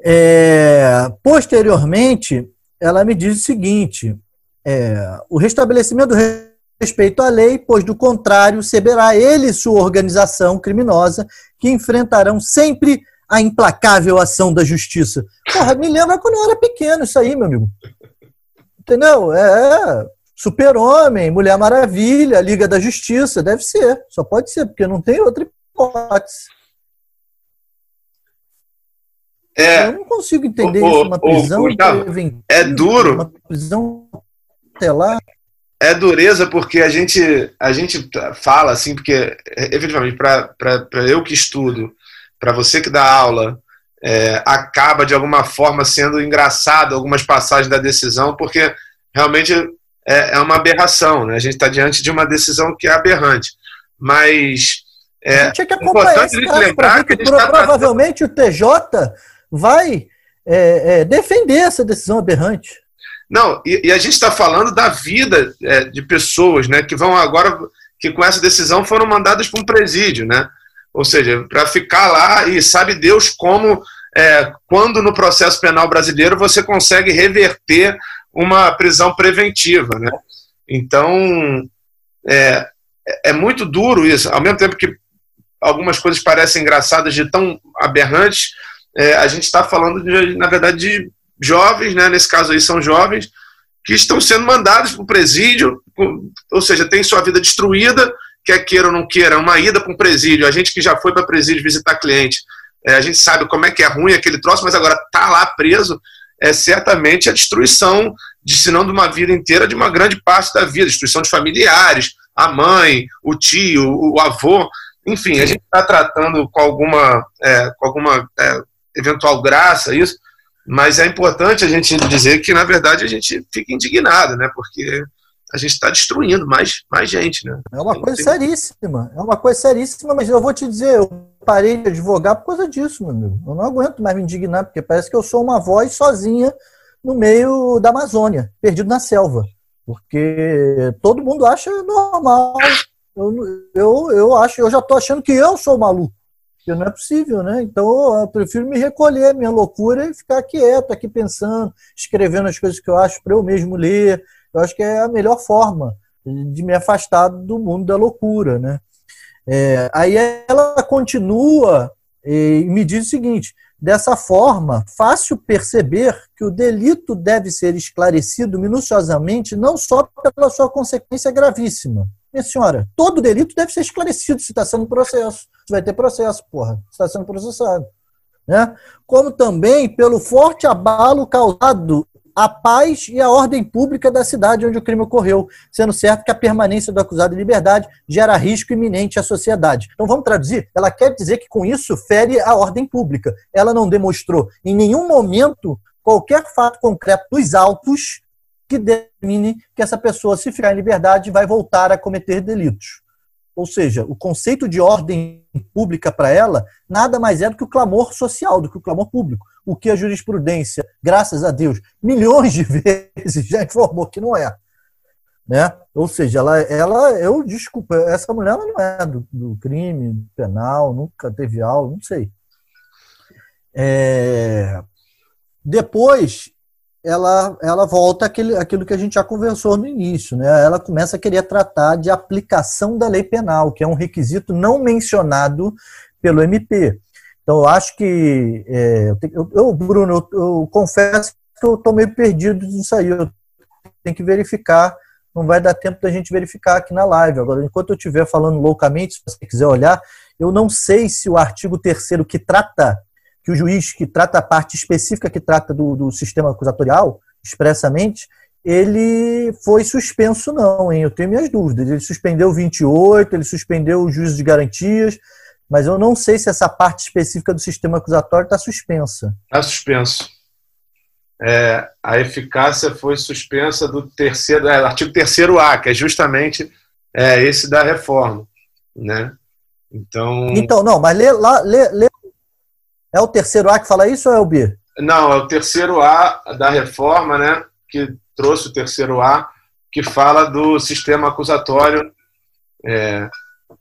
É, posteriormente, ela me diz o seguinte: é, o restabelecimento do respeito à lei, pois do contrário, será ele e sua organização criminosa que enfrentarão sempre a implacável ação da justiça. Porra, me lembra quando eu era pequeno isso aí, meu amigo. Entendeu? É Super-Homem, Mulher Maravilha, Liga da Justiça, deve ser. Só pode ser, porque não tem outra hipótese. É, eu não consigo entender o, isso, uma prisão o, o, É duro. Uma prisão telar. É dureza porque a gente, a gente fala assim, porque efetivamente, para eu que estudo, para você que dá aula, é, acaba de alguma forma sendo engraçado algumas passagens da decisão, porque realmente é, é uma aberração. Né? A gente está diante de uma decisão que é aberrante. Mas é, a gente tinha que acompanhar esse caso lembrar que, que tá provavelmente o TJ vai é, é, defender essa decisão aberrante. Não, e, e a gente está falando da vida é, de pessoas né, que vão agora, que com essa decisão foram mandadas para um presídio, né? Ou seja, para ficar lá e sabe Deus como, é, quando no processo penal brasileiro você consegue reverter uma prisão preventiva, né? Então, é, é muito duro isso. Ao mesmo tempo que algumas coisas parecem engraçadas de tão aberrantes, é, a gente está falando, de, na verdade, de jovens, né, nesse caso aí são jovens, que estão sendo mandados para o presídio, ou seja, tem sua vida destruída, quer queira ou não queira, uma ida para um presídio. A gente que já foi para presídio visitar cliente, é, a gente sabe como é que é ruim aquele troço, mas agora tá lá preso, é certamente a destruição, de, se não de uma vida inteira, de uma grande parte da vida, destruição de familiares, a mãe, o tio, o avô. Enfim, a gente está tratando com alguma, é, com alguma é, eventual graça isso, mas é importante a gente dizer que, na verdade, a gente fica indignado, né? Porque a gente está destruindo mais, mais gente, né? É uma coisa tem... seríssima, é uma coisa seríssima, mas eu vou te dizer, eu parei de advogar por causa disso, meu amigo. Eu não aguento mais me indignar, porque parece que eu sou uma voz sozinha no meio da Amazônia, perdido na selva. Porque todo mundo acha normal. Eu, eu, eu acho, eu já estou achando que eu sou maluco. Que não é possível, né? Então eu prefiro me recolher minha loucura e ficar quieto aqui pensando, escrevendo as coisas que eu acho para eu mesmo ler. Eu acho que é a melhor forma de me afastar do mundo da loucura, né? É, aí ela continua e me diz o seguinte: dessa forma, fácil perceber que o delito deve ser esclarecido minuciosamente, não só pela sua consequência gravíssima, minha senhora, todo delito deve ser esclarecido se está sendo processo. Se vai ter processo, porra. está sendo processado. Né? Como também pelo forte abalo causado à paz e à ordem pública da cidade onde o crime ocorreu, sendo certo que a permanência do acusado em liberdade gera risco iminente à sociedade. Então vamos traduzir? Ela quer dizer que com isso fere a ordem pública. Ela não demonstrou em nenhum momento qualquer fato concreto dos autos que determine que essa pessoa, se ficar em liberdade, vai voltar a cometer delitos. Ou seja, o conceito de ordem pública para ela nada mais é do que o clamor social, do que o clamor público. O que a jurisprudência, graças a Deus, milhões de [laughs] vezes já informou que não é. Né? Ou seja, ela, ela eu desculpa, essa mulher ela não é do, do crime penal, nunca teve aula, não sei. É, depois ela, ela volta àquele, àquilo que a gente já conversou no início, né? Ela começa a querer tratar de aplicação da lei penal, que é um requisito não mencionado pelo MP. Então, eu acho que. É, eu, Bruno, eu, eu, confesso que eu estou meio perdido nisso aí. Eu tenho que verificar. Não vai dar tempo da gente verificar aqui na live. Agora, enquanto eu estiver falando loucamente, se você quiser olhar, eu não sei se o artigo 3 que trata que o juiz que trata a parte específica que trata do, do sistema acusatorial, expressamente, ele foi suspenso, não, hein? Eu tenho minhas dúvidas. Ele suspendeu 28, ele suspendeu o juízo de garantias, mas eu não sei se essa parte específica do sistema acusatório está suspensa. Está suspenso. É, a eficácia foi suspensa do terceiro, é, artigo 3 A, que é justamente é, esse da reforma. Né? Então, então não, mas lê, lá, lê, lê é o terceiro A que fala isso ou é o B? Não, é o terceiro A da reforma, né? Que trouxe o terceiro A, que fala do sistema acusatório. É,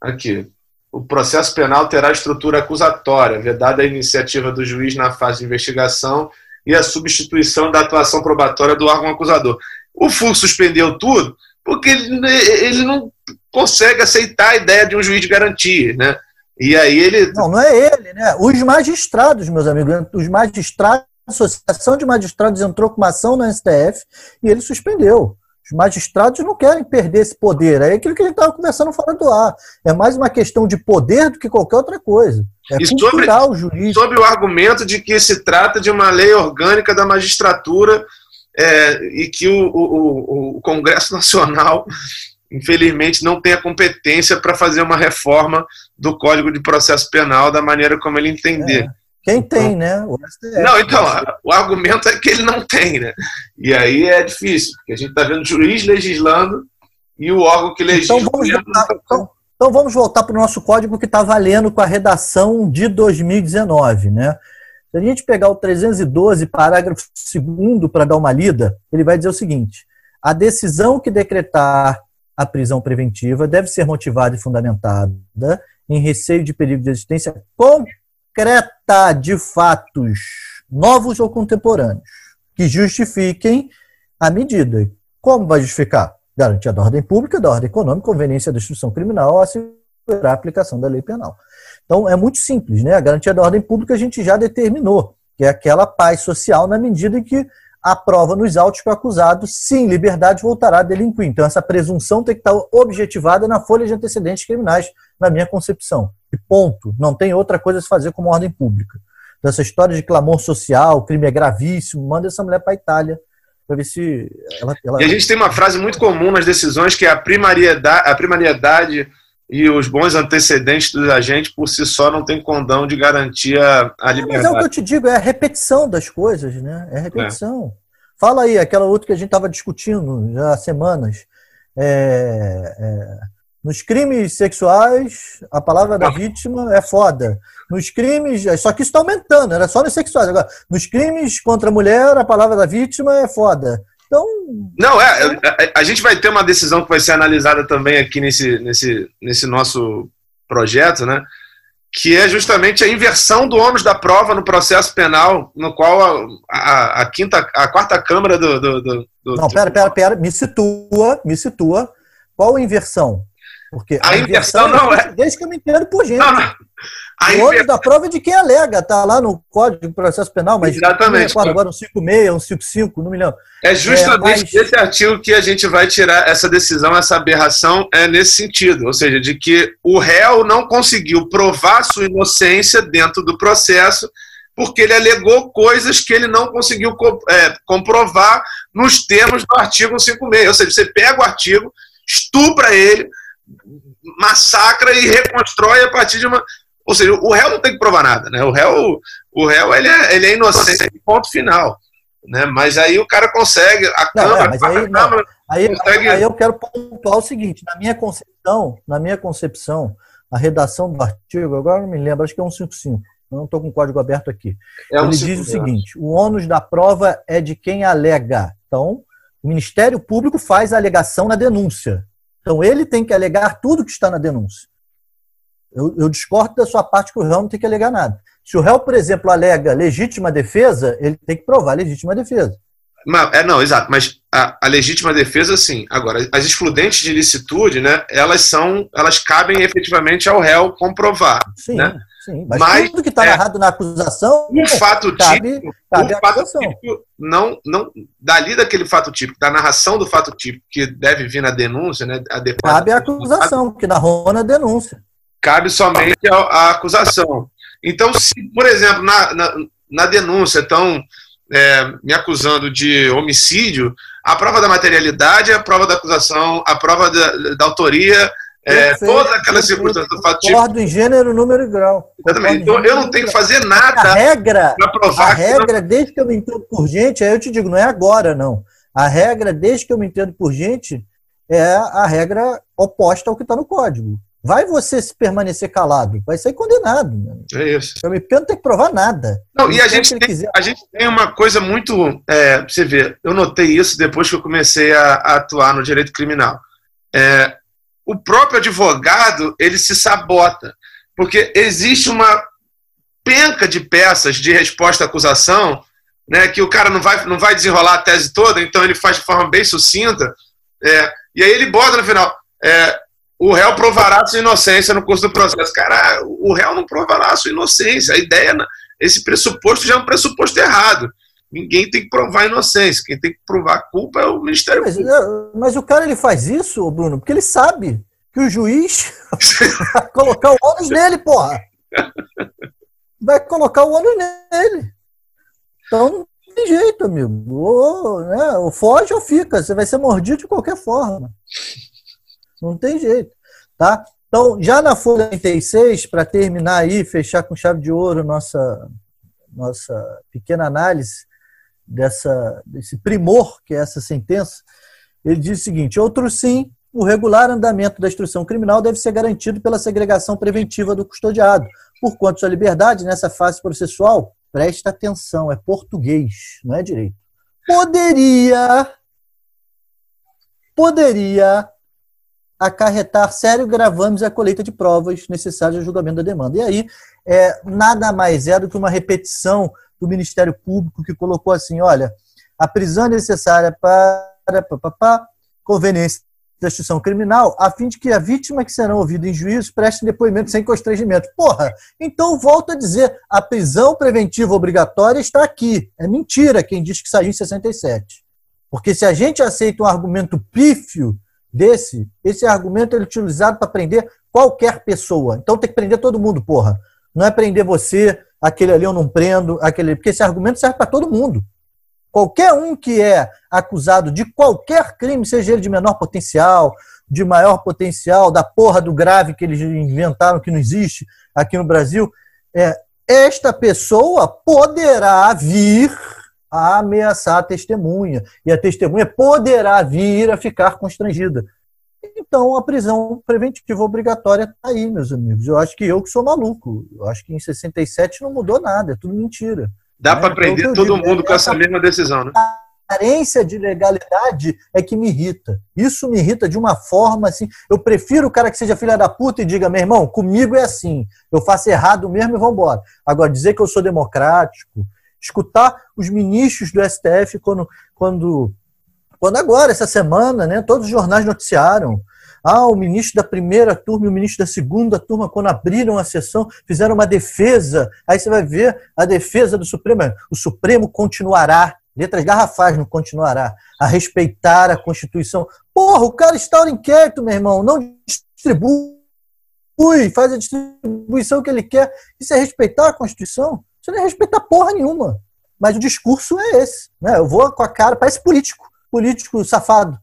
aqui. O processo penal terá estrutura acusatória, vedada a iniciativa do juiz na fase de investigação e a substituição da atuação probatória do órgão acusador. O FUR suspendeu tudo porque ele, ele não consegue aceitar a ideia de um juiz de garantia, né? E aí ele. Não, não é ele, né? Os magistrados, meus amigos, os magistrados, a Associação de Magistrados entrou com uma ação no STF e ele suspendeu. Os magistrados não querem perder esse poder. É aquilo que a gente estava conversando fora do ar. É mais uma questão de poder do que qualquer outra coisa. É e sobre, jurídico. Sobre o argumento de que se trata de uma lei orgânica da magistratura é, e que o, o, o Congresso [laughs] Nacional, infelizmente, não tem a competência para fazer uma reforma do Código de Processo Penal da maneira como ele entender. É. Quem tem, né? O STF. Não, então, o argumento é que ele não tem, né? E aí é difícil, porque a gente está vendo juiz legislando e o órgão que legisla. Então vamos voltar, então, então vamos voltar para o nosso código que está valendo com a redação de 2019, né? Se a gente pegar o 312, parágrafo 2 para dar uma lida, ele vai dizer o seguinte: a decisão que decretar a prisão preventiva deve ser motivada e fundamentada em receio de perigo de existência concreta de fatos novos ou contemporâneos que justifiquem a medida. Como vai justificar? Garantia da ordem pública, da ordem econômica, conveniência da instrução criminal, assegurar a aplicação da lei penal. Então, é muito simples, né? A garantia da ordem pública a gente já determinou, que é aquela paz social na medida em que a prova nos autos que o acusado, sim, liberdade, voltará a delinquir. Então, essa presunção tem que estar objetivada na folha de antecedentes criminais, na minha concepção. E ponto. Não tem outra coisa a se fazer como ordem pública. Então, essa história de clamor social, crime é gravíssimo, manda essa mulher para a Itália para ver se ela, ela, E a gente tem uma frase muito comum nas decisões que é a primariedade, a primariedade e os bons antecedentes dos agentes por si só não tem condão de garantir a liberdade. Mas é o que eu te digo, é a repetição das coisas, né? É a repetição. É. Fala aí, aquela outra que a gente estava discutindo já há semanas. É, é, nos crimes sexuais, a palavra da vítima é foda. Nos crimes, só que isso está aumentando, era só nos sexuais. Agora, nos crimes contra a mulher, a palavra da vítima é foda. Então. Não, é, a, a, gente vai ter uma decisão que vai ser analisada também aqui nesse, nesse, nesse nosso projeto, né? Que é justamente a inversão do ônus da prova no processo penal, no qual a, a, a quinta, a quarta Câmara do. do, do, do Não, pera, pera, pera, me situa, me situa. Qual a inversão? Porque a, a inversão, inversão, não é. Desde que eu me entendo por gente. Não, não. A o ônus da prova é de quem alega, tá lá no Código de Processo Penal, mas Exatamente. Não agora um 56, um 55, não me lembro. É justamente é, mas... esse artigo que a gente vai tirar essa decisão, essa aberração, é nesse sentido, ou seja, de que o réu não conseguiu provar sua inocência dentro do processo porque ele alegou coisas que ele não conseguiu é, comprovar nos termos do artigo 156. Ou seja, você pega o artigo, estupra ele, massacra e reconstrói a partir de uma ou seja, o réu não tem que provar nada, né? O réu, o réu ele, é, ele é inocente, ponto final. Né? Mas aí o cara consegue, a não, Câmara, é, mas aí, a Câmara aí, consegue... aí eu quero pontuar o seguinte, na minha concepção, na minha concepção, a redação do artigo, agora não me lembro, acho que é um 55, eu não estou com o código aberto aqui. É um Ele diz o seguinte: o ônus da prova é de quem alega. Então, o Ministério Público faz a alegação na denúncia. Então, ele tem que alegar tudo que está na denúncia. Eu, eu, discordo da sua parte que o réu não tem que alegar nada. Se o réu, por exemplo, alega legítima defesa, ele tem que provar legítima defesa. Não, é, não, exato, mas a, a, legítima defesa, sim. Agora, as excludentes de licitude, né, elas são, elas cabem efetivamente ao réu comprovar. Sim, né? sim. Mas, mas tudo que está é, narrado na acusação. Um fato cabe, típico, cabe um fato típico não, não, dali daquele fato típico, da narração do fato típico que deve vir na denúncia, né? cabe a acusação, que narrou na denúncia cabe somente a, a acusação. Então, se, por exemplo, na, na, na denúncia estão é, me acusando de homicídio, a prova da materialidade, a prova da acusação, a prova da, da autoria, é, todas aquelas circunstâncias do fato tipo. Concordo em gênero, número e grau. Exatamente. Então eu não tenho que fazer nada a regra, para provar. A regra, não... desde que eu me entendo por gente, aí eu te digo, não é agora, não. A regra, desde que eu me entendo por gente, é a regra oposta ao que está no código. Vai você se permanecer calado, vai ser condenado. É isso. O MP não tem que provar nada. Não, e a gente, tem, a gente tem uma coisa muito. É, você vê, eu notei isso depois que eu comecei a, a atuar no direito criminal. É, o próprio advogado ele se sabota, porque existe uma penca de peças de resposta à acusação, né, que o cara não vai, não vai desenrolar a tese toda, então ele faz de forma bem sucinta, é, e aí ele bota no final. É, o réu provará sua inocência no curso do processo. Cara, o réu não provará sua inocência. A ideia, esse pressuposto já é um pressuposto errado. Ninguém tem que provar a inocência. Quem tem que provar a culpa é o Ministério mas, Público. Mas o cara ele faz isso, Bruno, porque ele sabe que o juiz [laughs] vai colocar o ônus nele, porra. Vai colocar o ônus nele. Então não tem jeito, amigo. Ou, né, ou foge ou fica. Você vai ser mordido de qualquer forma. Não tem jeito, tá? Então, já na folha 36, para terminar aí, fechar com chave de ouro nossa, nossa pequena análise dessa, desse primor que é essa sentença, ele diz o seguinte: outro sim, o regular andamento da instrução criminal deve ser garantido pela segregação preventiva do custodiado. Por quanto sua liberdade nessa fase processual, presta atenção, é português, não é direito. Poderia, poderia acarretar sério gravames à colheita de provas necessárias ao julgamento da demanda. E aí, é, nada mais é do que uma repetição do Ministério Público que colocou assim: olha, a prisão é necessária para pá, pá, conveniência da instituição criminal, a fim de que a vítima que será ouvida em juízo preste depoimento sem constrangimento. Porra, então volto a dizer, a prisão preventiva obrigatória está aqui. É mentira quem diz que saiu em 67. Porque se a gente aceita um argumento pífio desse, esse argumento é utilizado para prender qualquer pessoa. Então tem que prender todo mundo, porra. Não é prender você, aquele ali eu não prendo, aquele. Porque esse argumento serve para todo mundo. Qualquer um que é acusado de qualquer crime, seja ele de menor potencial, de maior potencial, da porra do grave que eles inventaram que não existe aqui no Brasil, é, esta pessoa poderá vir a ameaçar a testemunha. E a testemunha poderá vir a ficar constrangida. Então, a prisão preventiva obrigatória está aí, meus amigos. Eu acho que eu que sou maluco. Eu acho que em 67 não mudou nada, é tudo mentira. Dá né? para prender então, todo digo, mundo com essa mesma decisão, né? A carência de legalidade é que me irrita. Isso me irrita de uma forma assim. Eu prefiro o cara que seja filha da puta e diga, meu irmão, comigo é assim. Eu faço errado mesmo e vamos embora. Agora, dizer que eu sou democrático, escutar os ministros do STF quando, quando, quando agora, essa semana, né, todos os jornais noticiaram. Ah, o ministro da primeira turma e o ministro da segunda turma, quando abriram a sessão, fizeram uma defesa. Aí você vai ver a defesa do Supremo. O Supremo continuará, letras garrafais não continuará, a respeitar a Constituição. Porra, o cara instaura inquérito, meu irmão, não distribui, faz a distribuição que ele quer. Isso é respeitar a Constituição? Você não respeitar porra nenhuma. Mas o discurso é esse. Né? Eu vou com a cara, parece político, político safado.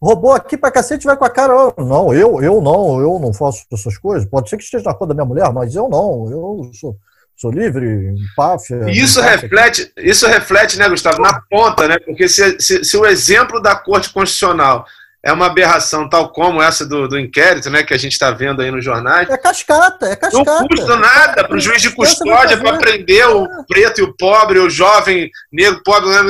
Roubou aqui pra cacete vai com a cara. Oh, não, eu, eu não, eu não faço essas coisas. Pode ser que esteja na conta da minha mulher, mas eu não, eu sou, sou livre, empáfia. Isso reflete, isso reflete, né, Gustavo, na ponta, né? Porque se, se, se o exemplo da Corte Constitucional é uma aberração tal como essa do, do inquérito, né, que a gente está vendo aí nos jornais. É cascata, é cascata. Não custa nada para o juiz de custódia para prender o preto e o pobre, o jovem, negro, pobre, não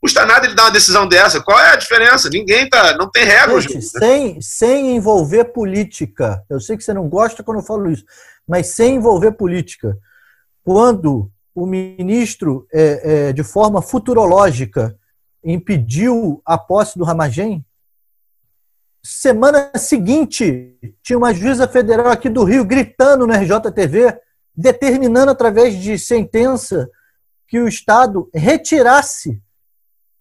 custa nada ele dar uma decisão dessa. Qual é a diferença? Ninguém tá, não tem regra. Gente, juiz, né? sem, sem envolver política. Eu sei que você não gosta quando eu falo isso, mas sem envolver política. Quando o ministro, é, é, de forma futurológica, impediu a posse do Ramagem, Semana seguinte, tinha uma juíza federal aqui do Rio gritando no RJTV, determinando através de sentença que o Estado retirasse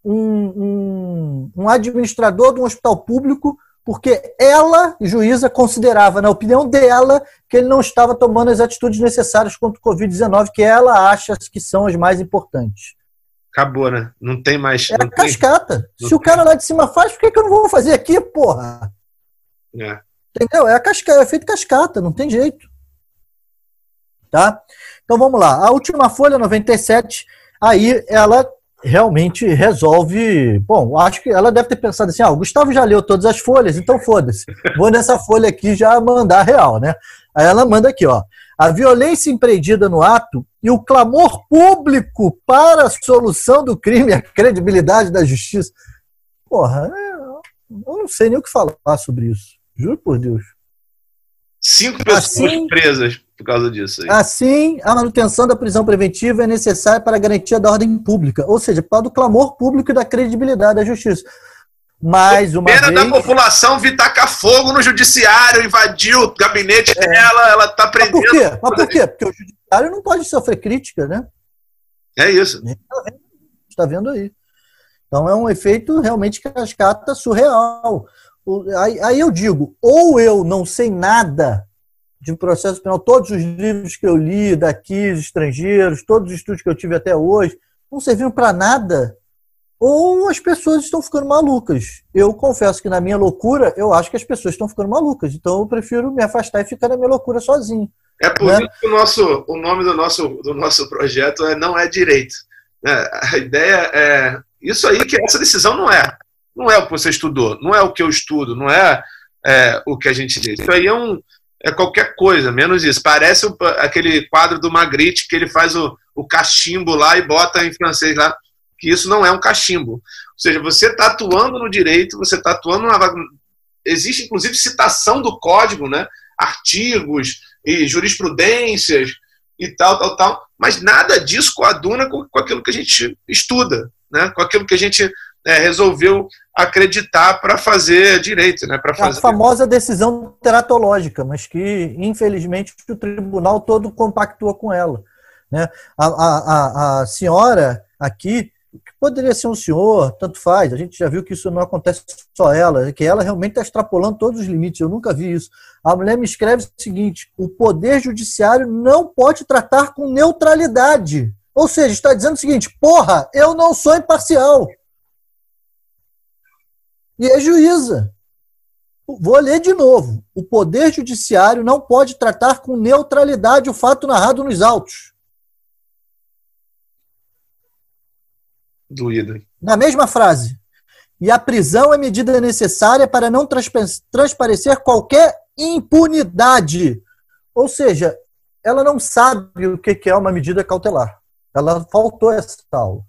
um, um, um administrador de um hospital público, porque ela, juíza, considerava, na opinião dela, que ele não estava tomando as atitudes necessárias contra o Covid-19, que ela acha que são as mais importantes acabou, né? Não tem mais. É a cascata. Se o cara lá de cima faz, por que, que eu não vou fazer aqui, porra? É. Entendeu? É, a cascata, é feito cascata, não tem jeito. Tá? Então vamos lá. A última folha, 97, aí ela realmente resolve. Bom, acho que ela deve ter pensado assim: ah, o Gustavo já leu todas as folhas, então foda-se. Vou nessa folha aqui já mandar real, né? Aí ela manda aqui, ó. A violência empreendida no ato e o clamor público para a solução do crime, a credibilidade da justiça. Porra, eu não sei nem o que falar sobre isso. Juro por Deus. Cinco pessoas assim, presas por causa disso. Aí. Assim, a manutenção da prisão preventiva é necessária para a garantia da ordem pública, ou seja, para o clamor público e da credibilidade da justiça. Mais uma Pena vez. da população vir tacar fogo no judiciário, invadir o gabinete é. dela, ela está prendendo. Mas por quê? Mas por quê? Porque o judiciário não pode sofrer crítica, né? É isso. Está vendo aí. Então é um efeito realmente cascata surreal. Aí eu digo, ou eu não sei nada de processo penal, todos os livros que eu li daqui, estrangeiros, todos os estudos que eu tive até hoje, não serviram para nada, ou as pessoas estão ficando malucas. Eu confesso que na minha loucura, eu acho que as pessoas estão ficando malucas, então eu prefiro me afastar e ficar na minha loucura sozinho. É por né? isso que o, nosso, o nome do nosso, do nosso projeto é Não é Direito. Né? A ideia é isso aí que essa decisão não é. Não é o que você estudou, não é o que eu estudo, não é, é o que a gente diz. Isso aí é, um, é qualquer coisa, menos isso. Parece o, aquele quadro do Magritte que ele faz o, o cachimbo lá e bota em francês lá, que isso não é um cachimbo. Ou seja, você está atuando no direito, você está atuando na. Existe, inclusive, citação do código, né? artigos e jurisprudências e tal, tal, tal, mas nada disso coaduna com, com aquilo que a gente estuda, né? com aquilo que a gente é, resolveu acreditar para fazer direito. Né? fazer... A famosa decisão teratológica, mas que, infelizmente, o tribunal todo compactua com ela. Né? A, a, a, a senhora aqui que poderia ser um senhor, tanto faz. A gente já viu que isso não acontece só ela, que ela realmente está extrapolando todos os limites. Eu nunca vi isso. A mulher me escreve o seguinte: o poder judiciário não pode tratar com neutralidade. Ou seja, está dizendo o seguinte: porra, eu não sou imparcial. E é juíza. Vou ler de novo. O poder judiciário não pode tratar com neutralidade o fato narrado nos autos. Na mesma frase. E a prisão é medida necessária para não transparecer qualquer impunidade. Ou seja, ela não sabe o que é uma medida cautelar. Ela faltou essa aula.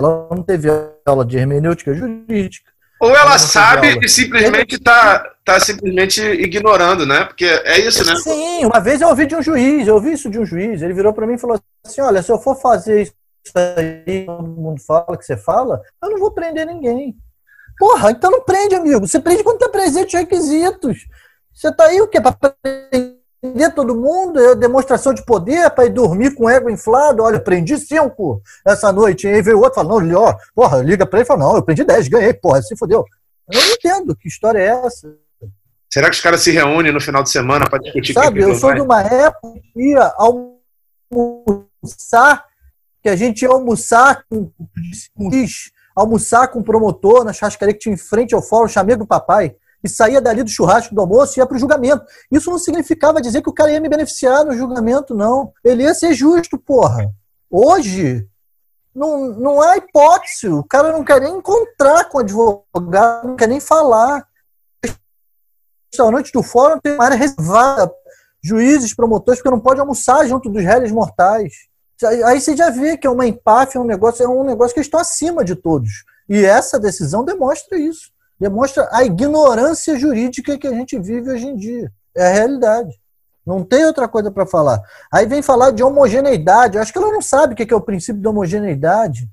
Ela não teve aula de hermenêutica jurídica. Ou ela, ela sabe e simplesmente está tá simplesmente ignorando, né? Porque é isso, né? Sim, uma vez eu ouvi de um juiz, eu ouvi isso de um juiz. Ele virou para mim e falou assim: olha, se eu for fazer isso aí todo mundo fala que você fala, eu não vou prender ninguém. Porra, então não prende, amigo. Você prende quando está presente os requisitos. Você está aí o quê? Para prender todo mundo? É demonstração de poder? Para ir dormir com o ego inflado? Olha, prendi cinco essa noite. E aí veio o outro falando, não, ó, porra, liga para ele e fala, não, eu prendi dez, ganhei, porra, se fodeu. Eu não entendo que história é essa. Será que os caras se reúnem no final de semana para discutir Sabe, eu sou de uma época que ia almoçar que a gente ia almoçar com, com almoçar com o promotor na churrascaria que tinha em frente ao fórum Chamego do Papai, e saía dali do churrasco do almoço e ia para o julgamento. Isso não significava dizer que o cara ia me beneficiar no julgamento, não. Ele ia ser justo, porra. Hoje, não, não há hipótese. O cara não quer nem encontrar com o advogado, não quer nem falar. Restaurante do fórum tem uma área reservada. Juízes, promotores, porque não pode almoçar junto dos réis mortais. Aí você já vê que é uma empáfia, é um negócio, é um negócio que estão acima de todos. E essa decisão demonstra isso. Demonstra a ignorância jurídica que a gente vive hoje em dia. É a realidade. Não tem outra coisa para falar. Aí vem falar de homogeneidade. Eu acho que ela não sabe o que é o princípio da homogeneidade.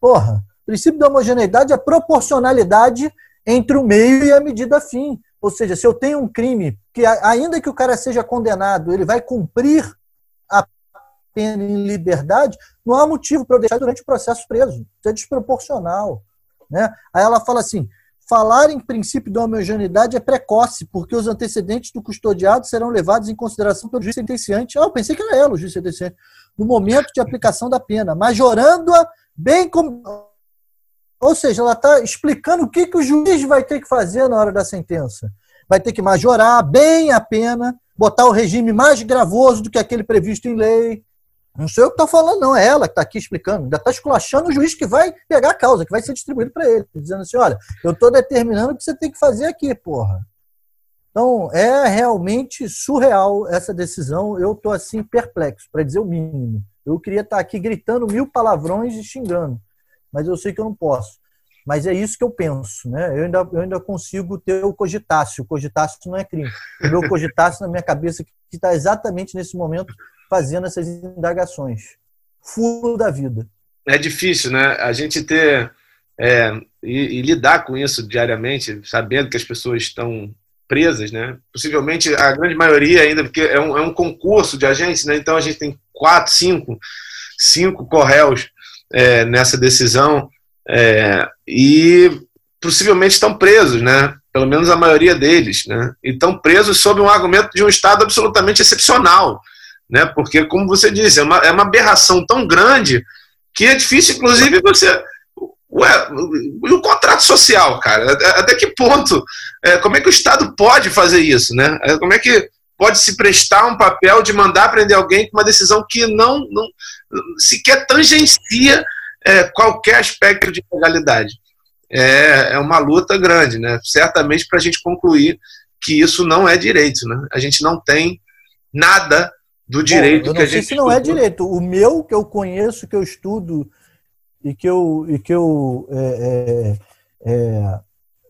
Porra, o princípio da homogeneidade é proporcionalidade entre o meio e a medida fim. Ou seja, se eu tenho um crime que, ainda que o cara seja condenado, ele vai cumprir pena em liberdade, não há motivo para eu deixar durante o processo preso. Isso é desproporcional. Né? Aí ela fala assim: falar em princípio da homogeneidade é precoce, porque os antecedentes do custodiado serão levados em consideração pelo juiz sentenciante. Ah, eu pensei que era ela, o juiz sentenciante, no momento de aplicação da pena, majorando-a bem como. Ou seja, ela está explicando o que, que o juiz vai ter que fazer na hora da sentença. Vai ter que majorar bem a pena, botar o regime mais gravoso do que aquele previsto em lei, não sou eu que estou falando, não, é ela que está aqui explicando. Ainda está esculachando o juiz que vai pegar a causa, que vai ser distribuído para ele, dizendo assim: olha, eu estou determinando o que você tem que fazer aqui, porra. Então, é realmente surreal essa decisão. Eu estou assim, perplexo, para dizer o mínimo. Eu queria estar tá aqui gritando mil palavrões e xingando, mas eu sei que eu não posso. Mas é isso que eu penso, né? Eu ainda, eu ainda consigo ter o cogitácio. O cogitácio não é crime. O meu cogitácio na minha cabeça que está exatamente nesse momento fazendo essas indagações. Furo da vida. É difícil, né? A gente ter é, e, e, lidar com isso diariamente, sabendo que as pessoas estão presas, né? Possivelmente a grande maioria ainda, porque é um, é um concurso de agentes, né? Então a gente tem quatro, cinco, cinco correios é, nessa decisão é, e possivelmente estão presos, né? Pelo menos a maioria deles, né? E estão presos sob um argumento de um Estado absolutamente excepcional, né? Porque, como você disse, é uma, é uma aberração tão grande que é difícil, inclusive, você Ué, e o contrato social, cara? Até que ponto? É, como é que o Estado pode fazer isso, né? É, como é que pode se prestar um papel de mandar prender alguém com uma decisão que não, não sequer tangencia é, qualquer aspecto de legalidade? É, é uma luta grande, né? Certamente para a gente concluir que isso não é direito, né? A gente não tem nada do direito Bom, que a gente. Não sei se não é direito. O meu que eu conheço, que eu estudo e que eu, e que eu é, é, é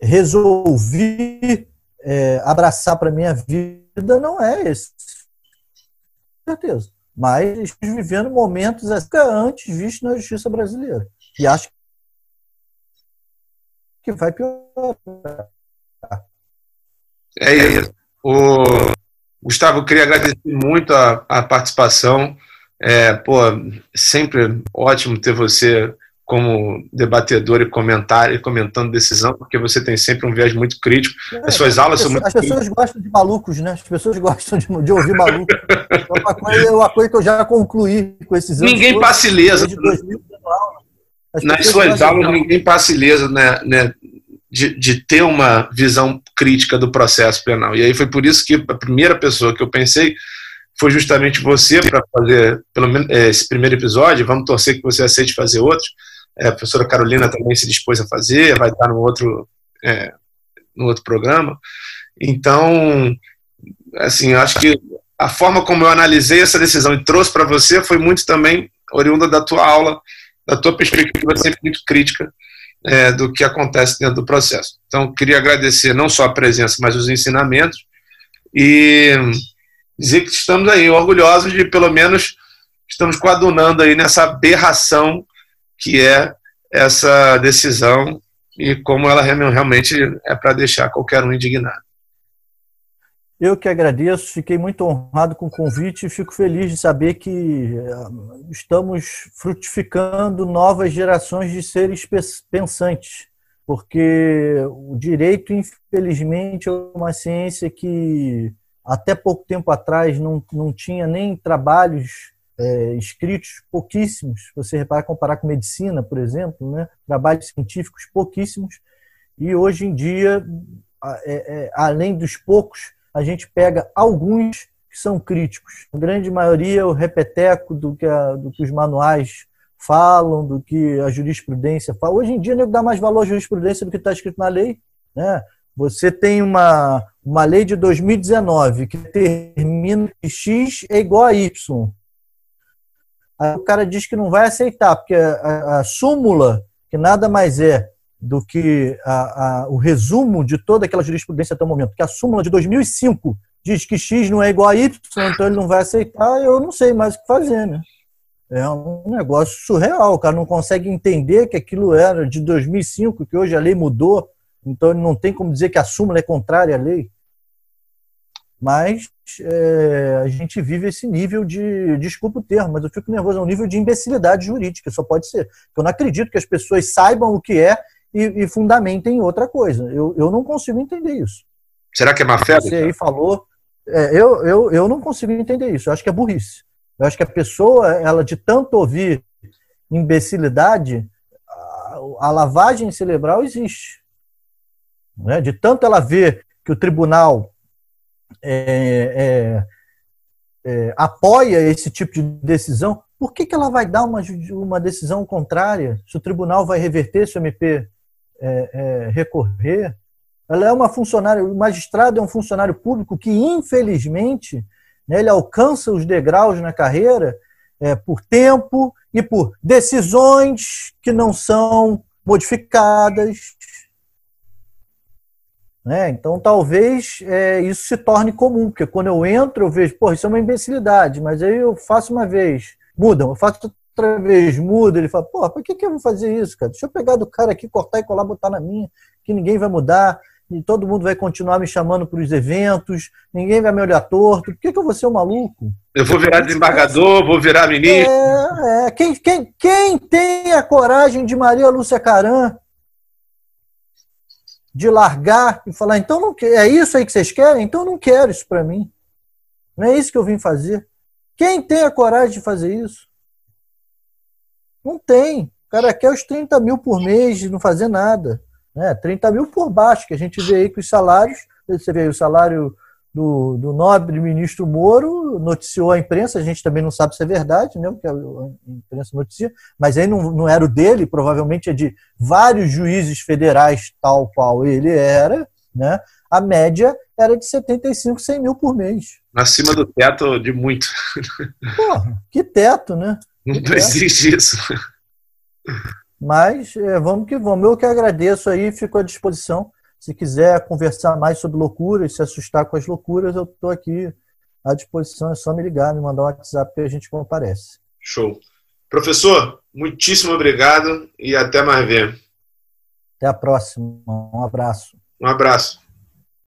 resolvi é, abraçar para minha vida não é esse. Com certeza. Mas estamos vivendo momentos antes vistos na justiça brasileira. E acho que vai piorar. É isso. O Gustavo, eu queria agradecer muito a, a participação. É, pô, sempre ótimo ter você como debatedor e comentar e comentando decisão, porque você tem sempre um viés muito crítico. As suas aulas são muito. As pessoas gostam de malucos, né? As pessoas [laughs] gostam de, de ouvir malucos. é uma coisa, uma coisa que eu já concluí com esses anos. Ninguém passa ilesa. Nas suas aulas, ninguém passa ilesa, né, né, de, de ter uma visão crítica do processo penal. E aí foi por isso que a primeira pessoa que eu pensei foi justamente você para fazer pelo menos é, esse primeiro episódio. Vamos torcer que você aceite fazer outros. É, a professora Carolina também se dispôs a fazer, vai estar no outro, é, no outro programa. Então, assim, acho que a forma como eu analisei essa decisão e trouxe para você foi muito também oriunda da tua aula, da tua perspectiva sempre muito crítica é, do que acontece dentro do processo. Então, queria agradecer não só a presença, mas os ensinamentos e dizer que estamos aí orgulhosos de, pelo menos, estamos coadunando aí nessa aberração que é essa decisão e como ela realmente é para deixar qualquer um indignado. Eu que agradeço, fiquei muito honrado com o convite e fico feliz de saber que eh, estamos frutificando novas gerações de seres pensantes, porque o direito, infelizmente, é uma ciência que até pouco tempo atrás não, não tinha nem trabalhos é, escritos pouquíssimos. Você repara comparar com medicina, por exemplo, né? trabalhos científicos pouquíssimos. E hoje em dia, é, é, além dos poucos, a gente pega alguns que são críticos. A grande maioria é o repeteco do que, a, do que os manuais falam, do que a jurisprudência fala. Hoje em dia, nego dá mais valor à jurisprudência do que está escrito na lei. Né? Você tem uma, uma lei de 2019 que termina que X é igual a Y. Aí o cara diz que não vai aceitar, porque a, a, a súmula, que nada mais é do que a, o resumo de toda aquela jurisprudência até o momento, que a súmula de 2005 diz que X não é igual a Y, então ele não vai aceitar, eu não sei mais o que fazer, né? É um negócio surreal, o cara não consegue entender que aquilo era de 2005, que hoje a lei mudou, então ele não tem como dizer que a súmula é contrária à lei mas é, a gente vive esse nível de, desculpa o termo, mas eu fico nervoso, é um nível de imbecilidade jurídica, só pode ser. Eu não acredito que as pessoas saibam o que é e, e fundamentem outra coisa. Eu, eu não consigo entender isso. Será que é má fé? Você aí falou. É, eu, eu, eu não consigo entender isso. Eu acho que é burrice. Eu acho que a pessoa, ela de tanto ouvir imbecilidade, a, a lavagem cerebral existe. Né? De tanto ela ver que o tribunal é, é, é, apoia esse tipo de decisão, por que, que ela vai dar uma, uma decisão contrária se o tribunal vai reverter, se o MP é, é, recorrer? Ela é uma funcionária, o magistrado é um funcionário público que, infelizmente, né, ele alcança os degraus na carreira é, por tempo e por decisões que não são modificadas, né? Então, talvez é, isso se torne comum, porque quando eu entro, eu vejo, pô, isso é uma imbecilidade, mas aí eu faço uma vez, muda, eu faço outra vez muda, ele fala, porra, por que, que eu vou fazer isso, cara? Deixa eu pegar do cara aqui, cortar e colar, botar na minha, que ninguém vai mudar, e todo mundo vai continuar me chamando para os eventos, ninguém vai me olhar torto, por que, que eu vou ser um maluco? Eu vou virar desembargador, vou virar ministro. É, é. Quem, quem, quem tem a coragem de Maria Lúcia Caran de largar e falar, então não é isso aí que vocês querem? Então eu não quero isso para mim. Não é isso que eu vim fazer. Quem tem a coragem de fazer isso? Não tem. O cara quer os 30 mil por mês de não fazer nada. Né? 30 mil por baixo, que a gente vê aí que os salários, você vê aí o salário do, do nobre ministro Moro, noticiou a imprensa, a gente também não sabe se é verdade, né? Porque a imprensa noticia, mas aí não, não era o dele, provavelmente é de vários juízes federais, tal qual ele era, né? A média era de 75, 100 mil por mês. Acima do teto de muito. Porra, que teto, né? Não que existe isso. Mas é, vamos que vamos. Eu que agradeço aí, fico à disposição. Se quiser conversar mais sobre loucuras, se assustar com as loucuras, eu estou aqui à disposição. É só me ligar, me mandar um WhatsApp que a gente comparece. Show. Professor, muitíssimo obrigado e até mais ver. Até a próxima. Um abraço. Um abraço.